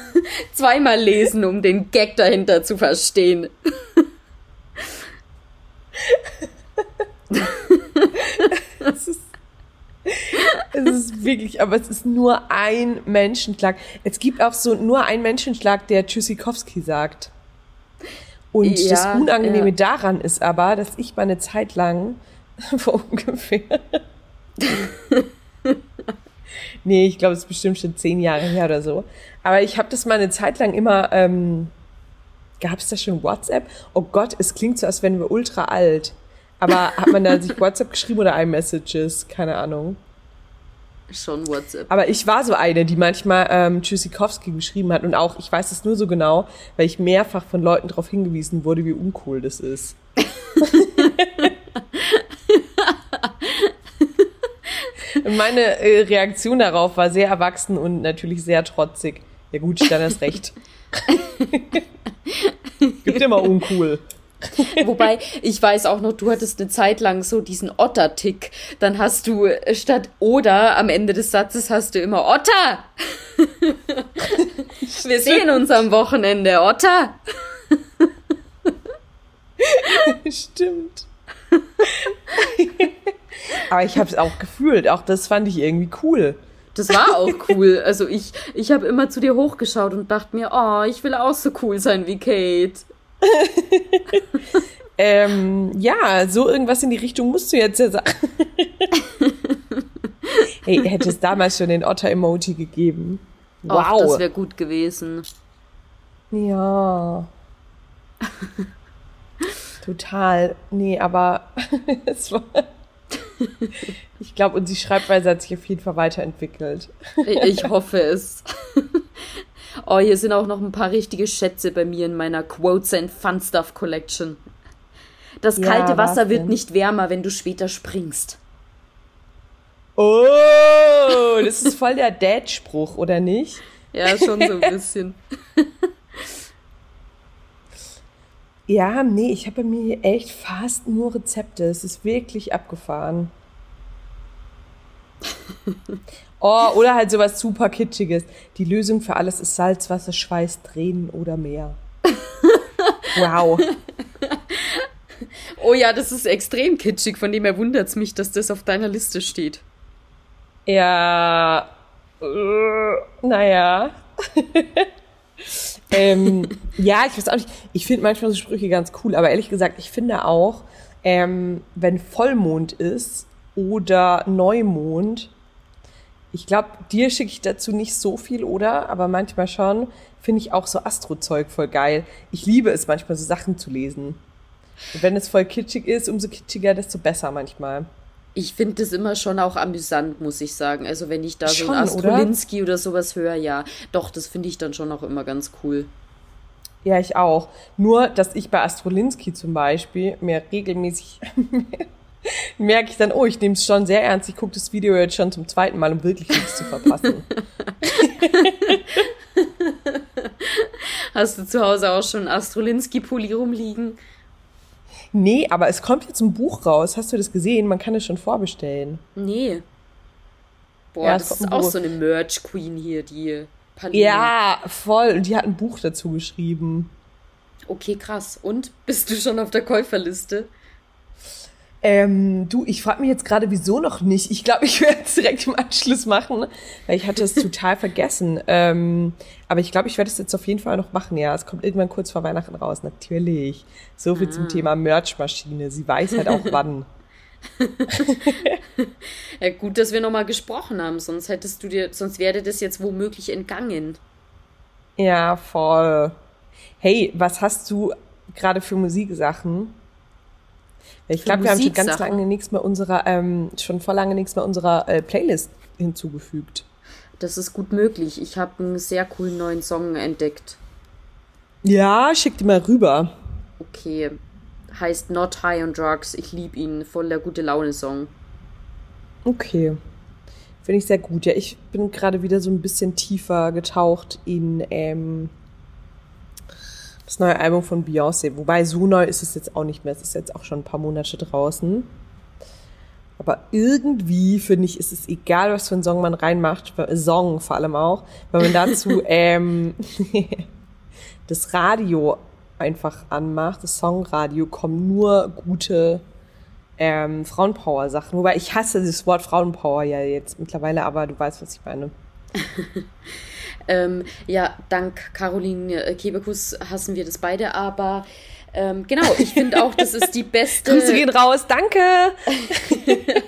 [laughs] zweimal lesen, um den Gag dahinter zu verstehen. es, ist, es ist wirklich, aber es ist nur ein Menschenschlag. Es gibt auch so nur einen Menschenschlag, der Tschüssikowski sagt. Und ja, das Unangenehme ja. daran ist aber, dass ich mal eine Zeit lang [laughs] vor ungefähr [laughs] nee, ich glaube, es ist bestimmt schon zehn Jahre her oder so. Aber ich habe das mal eine Zeit lang immer, ähm, gab es da schon WhatsApp? Oh Gott, es klingt so, als wären wir ultra alt. Aber hat man da sich [laughs] WhatsApp geschrieben oder iMessages? Keine Ahnung. Schon WhatsApp. Aber ich war so eine, die manchmal ähm, Tschüssikowski geschrieben hat und auch, ich weiß es nur so genau, weil ich mehrfach von Leuten darauf hingewiesen wurde, wie uncool das ist. [laughs] Meine äh, Reaktion darauf war sehr erwachsen und natürlich sehr trotzig. Ja gut, dann ist recht. [laughs] Gibt immer uncool. [laughs] Wobei, ich weiß auch noch, du hattest eine Zeit lang so diesen Otter-Tick. Dann hast du äh, statt oder am Ende des Satzes hast du immer Otter. [laughs] Wir sehen uns am Wochenende, Otter. [laughs] Stimmt. Aber ich habe es auch gefühlt. Auch das fand ich irgendwie cool. Das war auch cool. Also ich, ich habe immer zu dir hochgeschaut und dachte mir, oh, ich will auch so cool sein wie Kate. [laughs] ähm, ja, so irgendwas in die Richtung musst du jetzt ja sagen. [laughs] hey, hätte es damals schon den Otter-Emoji gegeben. Wow. Ach, das wäre gut gewesen. Ja. Total. Nee, aber [laughs] es war ich glaube, und die Schreibweise hat sich auf jeden Fall weiterentwickelt. ich hoffe es. Oh, hier sind auch noch ein paar richtige Schätze bei mir in meiner Quotes and Fun Stuff Collection. Das kalte ja, Wasser wird nicht wärmer, wenn du später springst. Oh, [laughs] das ist voll der Dad-Spruch, oder nicht? Ja, schon so ein [laughs] bisschen. Ja, nee, ich habe bei mir echt fast nur Rezepte. Es ist wirklich abgefahren. [laughs] Oh, oder halt sowas super Kitschiges. Die Lösung für alles ist Salzwasser, Schweiß, Tränen oder mehr. [laughs] Wow. Oh ja, das ist extrem kitschig, von dem her wundert es mich, dass das auf deiner Liste steht. Ja, äh, naja. [laughs] ähm, ja, ich weiß auch nicht. Ich finde manchmal so Sprüche ganz cool, aber ehrlich gesagt, ich finde auch, ähm, wenn Vollmond ist oder Neumond, ich glaube, dir schicke ich dazu nicht so viel, oder? Aber manchmal schon, finde ich auch so Astrozeug voll geil. Ich liebe es manchmal, so Sachen zu lesen. Und wenn es voll kitschig ist, umso kitschiger, desto besser manchmal. Ich finde das immer schon auch amüsant, muss ich sagen. Also wenn ich da schon, so ein Astrolinski oder? oder sowas höre, ja. Doch, das finde ich dann schon auch immer ganz cool. Ja, ich auch. Nur, dass ich bei Astrolinski zum Beispiel mir regelmäßig [laughs] merke ich dann, oh, ich nehme es schon sehr ernst. Ich gucke das Video jetzt schon zum zweiten Mal, um wirklich nichts zu verpassen. [laughs] Hast du zu Hause auch schon Astrolinski-Pulli rumliegen? Nee, aber es kommt jetzt ein Buch raus. Hast du das gesehen? Man kann es schon vorbestellen. Nee. Boah, ja, das ist auch so eine Merch-Queen hier, die Paline. Ja, voll. Und die hat ein Buch dazu geschrieben. Okay, krass. Und? Bist du schon auf der Käuferliste? Ähm, du, ich frage mich jetzt gerade, wieso noch nicht. Ich glaube, ich werde es direkt im Anschluss machen, weil ich hatte es total vergessen. Ähm, aber ich glaube, ich werde es jetzt auf jeden Fall noch machen. Ja, es kommt irgendwann kurz vor Weihnachten raus, natürlich. So viel ah. zum Thema Merchmaschine. Sie weiß halt auch wann. [laughs] [laughs] ja, gut, dass wir nochmal gesprochen haben, sonst hättest du dir, sonst wäre das jetzt womöglich entgangen. Ja, voll. Hey, was hast du gerade für Musiksachen? Ich glaube, wir haben schon ganz lange nichts mehr unserer, ähm, schon vor lange nichts mehr unserer äh, Playlist hinzugefügt. Das ist gut möglich. Ich habe einen sehr coolen neuen Song entdeckt. Ja, schick die mal rüber. Okay. Heißt Not High on Drugs. Ich liebe ihn. Voll der gute Laune-Song. Okay. Finde ich sehr gut. Ja, ich bin gerade wieder so ein bisschen tiefer getaucht in ähm, das neue Album von Beyoncé. Wobei so neu ist es jetzt auch nicht mehr. Es ist jetzt auch schon ein paar Monate draußen. Aber irgendwie finde ich, ist es egal, was für einen Song man reinmacht, Song vor allem auch, wenn man dazu [laughs] ähm, [laughs] das Radio einfach anmacht, das Songradio, kommen nur gute ähm, Frauenpower-Sachen. Wobei ich hasse das Wort Frauenpower ja jetzt mittlerweile, aber du weißt, was ich meine. [laughs] Ähm, ja, dank Caroline äh, Kebekus hassen wir das beide, aber ähm, genau, ich finde auch, das ist die beste. [laughs] Grüße gehen raus, danke! [laughs]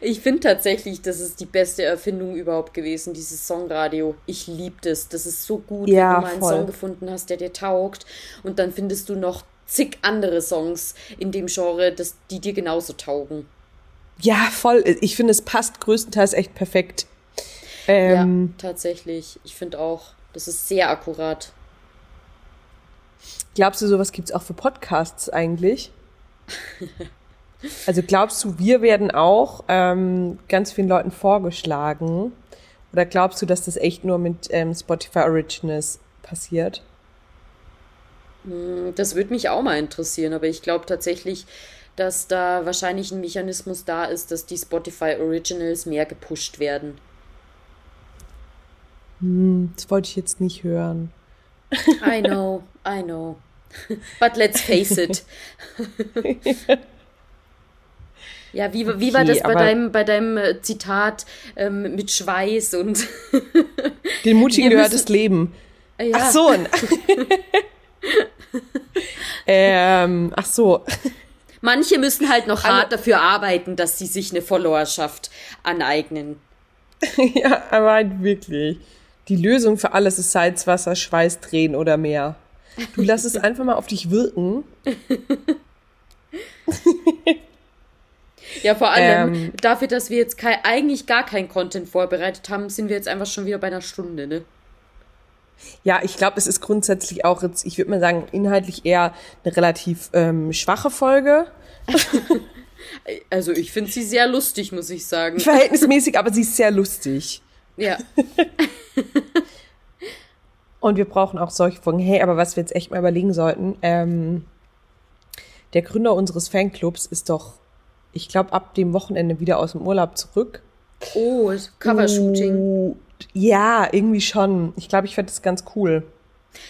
ich finde tatsächlich, das ist die beste Erfindung überhaupt gewesen, dieses Songradio. Ich liebe das. Das ist so gut, ja, wenn du mal einen voll. Song gefunden hast, der dir taugt. Und dann findest du noch zig andere Songs in dem Genre, das, die dir genauso taugen. Ja, voll. Ich finde, es passt größtenteils echt perfekt. Ähm, ja, tatsächlich. Ich finde auch, das ist sehr akkurat. Glaubst du, sowas gibt es auch für Podcasts eigentlich? also glaubst du, wir werden auch ähm, ganz vielen Leuten vorgeschlagen? Oder glaubst du, dass das echt nur mit ähm, Spotify Originals passiert? Hm, das würde mich auch mal interessieren, aber ich glaube tatsächlich, dass da wahrscheinlich ein Mechanismus da ist, dass die Spotify Originals mehr gepusht werden. Hm, das wollte ich jetzt nicht hören. I know, I know. But let's face it. [laughs] ja, wie, wie war das bei deinem, bei deinem äh, Zitat ähm, mit Schweiß und. [laughs] Den Mutigen gehört das Leben. Ja. Ach so. [laughs] ähm, ach so. Manche müssen halt noch hart dafür arbeiten, dass sie sich eine Followerschaft aneignen. ja, aber halt wirklich. Die Lösung für alles ist Salzwasser, Schweiß, Tränen oder mehr. Du lass es [laughs] einfach mal auf dich wirken. [laughs] ja, vor allem ähm, dafür, dass wir jetzt kein, eigentlich gar kein Content vorbereitet haben, sind wir jetzt einfach schon wieder bei einer Stunde, ne? Ja, ich glaube, es ist grundsätzlich auch jetzt, ich würde mal sagen, inhaltlich eher eine relativ ähm, schwache Folge. [laughs] also ich finde sie sehr lustig, muss ich sagen. Verhältnismäßig, aber sie ist sehr lustig. Ja. [laughs] Und wir brauchen auch solche Folgen. Hey, aber was wir jetzt echt mal überlegen sollten, ähm, der Gründer unseres Fanclubs ist doch, ich glaube, ab dem Wochenende wieder aus dem Urlaub zurück. Oh, Covershooting. Oh, ja, irgendwie schon. Ich glaube, ich fände das ganz cool.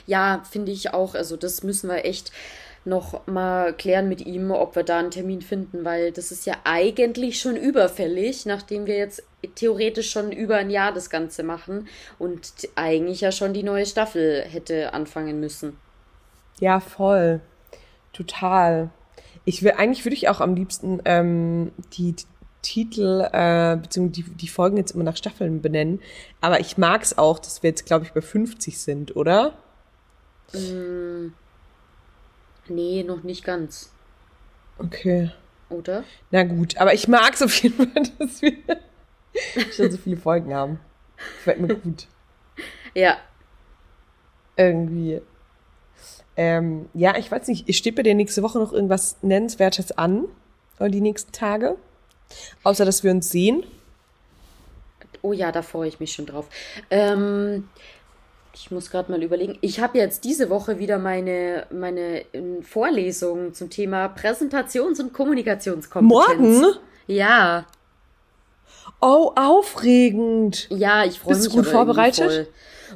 Ja, finde ich auch. Also das müssen wir echt noch mal klären mit ihm, ob wir da einen Termin finden, weil das ist ja eigentlich schon überfällig, nachdem wir jetzt theoretisch schon über ein Jahr das Ganze machen und eigentlich ja schon die neue Staffel hätte anfangen müssen. Ja, voll. Total. Ich will, eigentlich würde ich auch am liebsten ähm, die, die Titel äh, beziehungsweise die, die Folgen jetzt immer nach Staffeln benennen. Aber ich mag es auch, dass wir jetzt, glaube ich, bei 50 sind, oder? Mm, nee, noch nicht ganz. Okay. Oder? Na gut, aber ich mag es auf jeden Fall, [laughs] dass wir schon so viele Folgen haben. Fällt mir gut. Ja. Irgendwie. Ähm, ja, ich weiß nicht, steht bei dir nächste Woche noch irgendwas Nennenswertes an? Oder die nächsten Tage? Außer, dass wir uns sehen? Oh ja, da freue ich mich schon drauf. Ähm, ich muss gerade mal überlegen. Ich habe jetzt diese Woche wieder meine, meine ähm, Vorlesung zum Thema Präsentations- und Kommunikationskompetenz. Morgen? Ja. Oh, aufregend. Ja, ich freue mich. Bist du gut vorbereitet? Voll.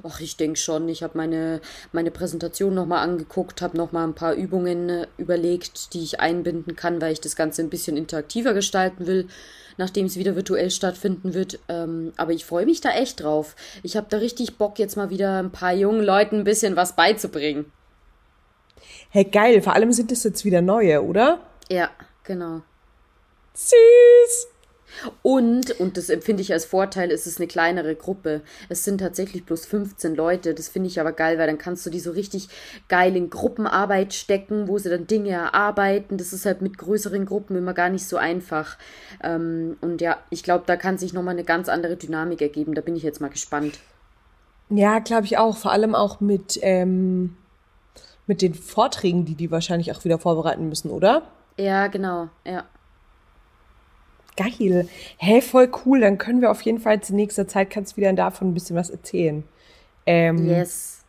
Ach, ich denke schon. Ich habe meine, meine Präsentation nochmal angeguckt, habe nochmal ein paar Übungen äh, überlegt, die ich einbinden kann, weil ich das Ganze ein bisschen interaktiver gestalten will, nachdem es wieder virtuell stattfinden wird. Ähm, aber ich freue mich da echt drauf. Ich habe da richtig Bock, jetzt mal wieder ein paar jungen Leuten ein bisschen was beizubringen. Hey, geil. Vor allem sind es jetzt wieder neue, oder? Ja, genau. Süß. Und, und das empfinde ich als Vorteil, ist es eine kleinere Gruppe. Es sind tatsächlich bloß 15 Leute. Das finde ich aber geil, weil dann kannst du die so richtig geil in Gruppenarbeit stecken, wo sie dann Dinge erarbeiten. Das ist halt mit größeren Gruppen immer gar nicht so einfach. Ähm, und ja, ich glaube, da kann sich nochmal eine ganz andere Dynamik ergeben. Da bin ich jetzt mal gespannt. Ja, glaube ich auch. Vor allem auch mit, ähm, mit den Vorträgen, die die wahrscheinlich auch wieder vorbereiten müssen, oder? Ja, genau, ja. Geil. Hey, voll cool. Dann können wir auf jeden Fall in nächster Zeit kannst du wieder davon ein bisschen was erzählen. Ähm, Yes.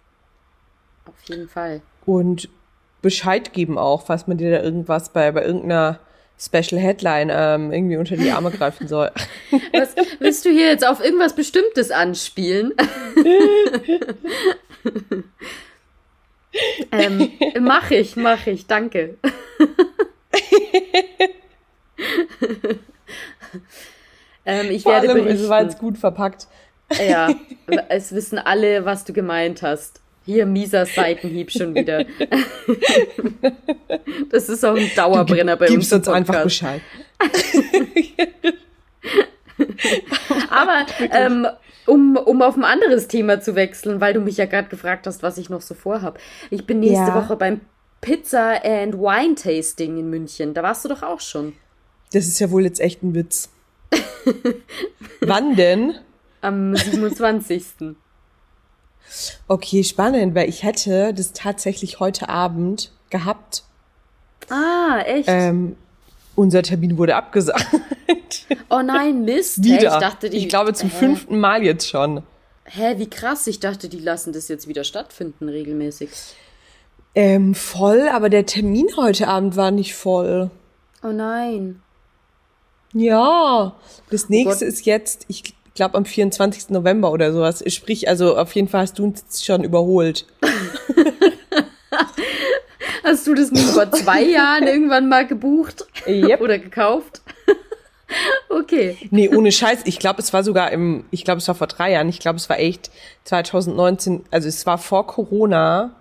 Auf jeden Fall. Und Bescheid geben auch, falls man dir da irgendwas bei, bei irgendeiner Special Headline ähm, irgendwie unter die Arme greifen soll. [laughs] Was, willst du hier jetzt auf irgendwas Bestimmtes anspielen? [laughs] ähm, mach ich, mach ich, danke. [laughs] ähm, ich Vor werde allem, es war berichten. jetzt gut verpackt. Ja, [laughs] es wissen alle, was du gemeint hast. Hier, mieser Seitenhieb schon wieder. [laughs] das ist auch ein Dauerbrenner bei uns. Gibst uns einfach. Bescheid. [laughs] Aber ähm, um, um auf ein anderes Thema zu wechseln, weil du mich ja gerade gefragt hast, was ich noch so vorhab. Ich bin nächste Ja. Woche beim Pizza and Wine Tasting in München. Da warst du doch auch schon. Das ist ja wohl jetzt echt ein Witz. [laughs] Wann denn? Am 27. Okay, spannend, weil ich hätte das tatsächlich heute Abend gehabt. ah, echt? Ähm, unser Termin wurde abgesagt. [laughs] oh nein, Mist. Wieder. ich dachte, die. ich glaube zum hä? fünften Mal jetzt schon. Hä, wie krass. Ich dachte, die lassen das jetzt wieder stattfinden, regelmäßig. Ähm, voll, aber der Termin heute Abend war nicht voll. Oh nein. Ja, das nächste Gott. ist jetzt, ich glaube am 24. November oder sowas. Sprich, also auf jeden Fall hast du uns schon überholt. [laughs] Hast du das nicht vor zwei Jahren irgendwann mal gebucht? Yep. Oder gekauft? [laughs] okay. Nee, ohne Scheiß. Ich glaube, es war sogar im, ich glaube, es war vor drei Jahren. Ich glaube, es war echt 2019, also es war vor Corona.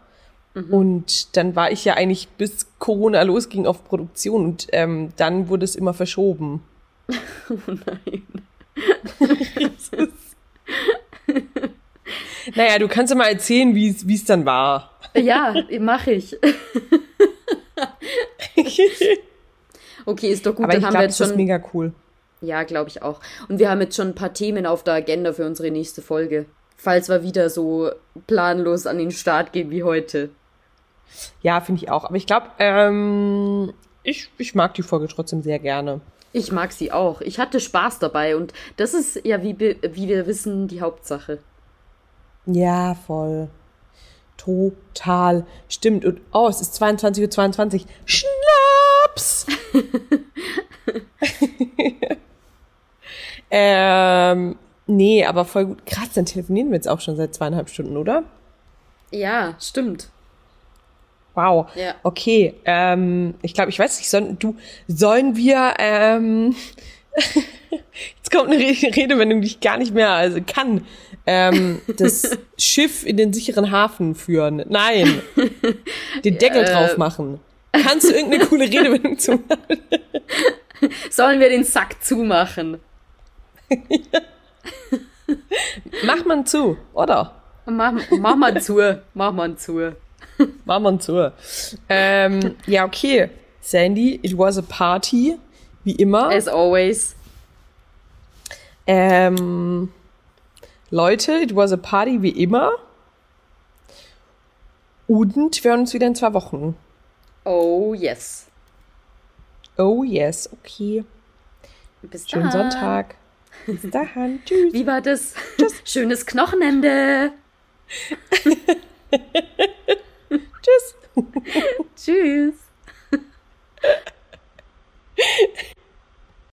Und dann war ich ja eigentlich, bis Corona losging, auf Produktion. Und ähm, dann wurde es immer verschoben. [laughs] Oh nein. [laughs] Naja, du kannst ja mal erzählen, wie es dann war. Ja, mache ich. [laughs] Okay, ist doch gut, Aber dann ich glaube, das jetzt ist schon. mega cool. Ja, glaube ich auch. Und wir haben jetzt schon ein paar Themen auf der Agenda für unsere nächste Folge. Falls wir wieder so planlos an den Start gehen wie heute. Ja, finde ich auch. Aber ich glaube, ähm, ich, ich mag die Folge trotzdem sehr gerne. Ich mag sie auch. Ich hatte Spaß dabei und das ist ja, wie, wie wir wissen, die Hauptsache. Ja, voll. Total. Stimmt. Und oh, es ist 22.22 Uhr. Schnaps! [laughs] Ähm, nee, aber voll gut. Krass, dann telefonieren wir jetzt auch schon seit zweieinhalb Stunden, oder? Ja, stimmt. Wow. Ja. Okay. Ähm, ich glaube, ich weiß nicht, sollen, du, sollen wir, ähm, [laughs] jetzt kommt eine Re- Redewendung, die ich gar nicht mehr also kann. Ähm, [laughs] das Schiff in den sicheren Hafen führen. Nein. Den [laughs] Deckel Äh. drauf machen. Kannst du irgendeine coole Redewendung zu machen? Sollen wir den Sack zumachen? Mach man zu, oder? Mach, mach mal zu. Mach mal zu. Mach man zu. Ähm, ja, okay. Sandy, it was a party. Wie immer. As always. Ähm, Leute, it was a party wie immer. Und wir hören uns wieder in zwei Wochen. Oh yes. Oh yes, okay. Bis Schönen dann. Sonntag. [laughs] Bis dahin. Tschüss. Wie war das? Schönes Knochenende. [laughs] Tschüss. [laughs] Tschüss. [laughs]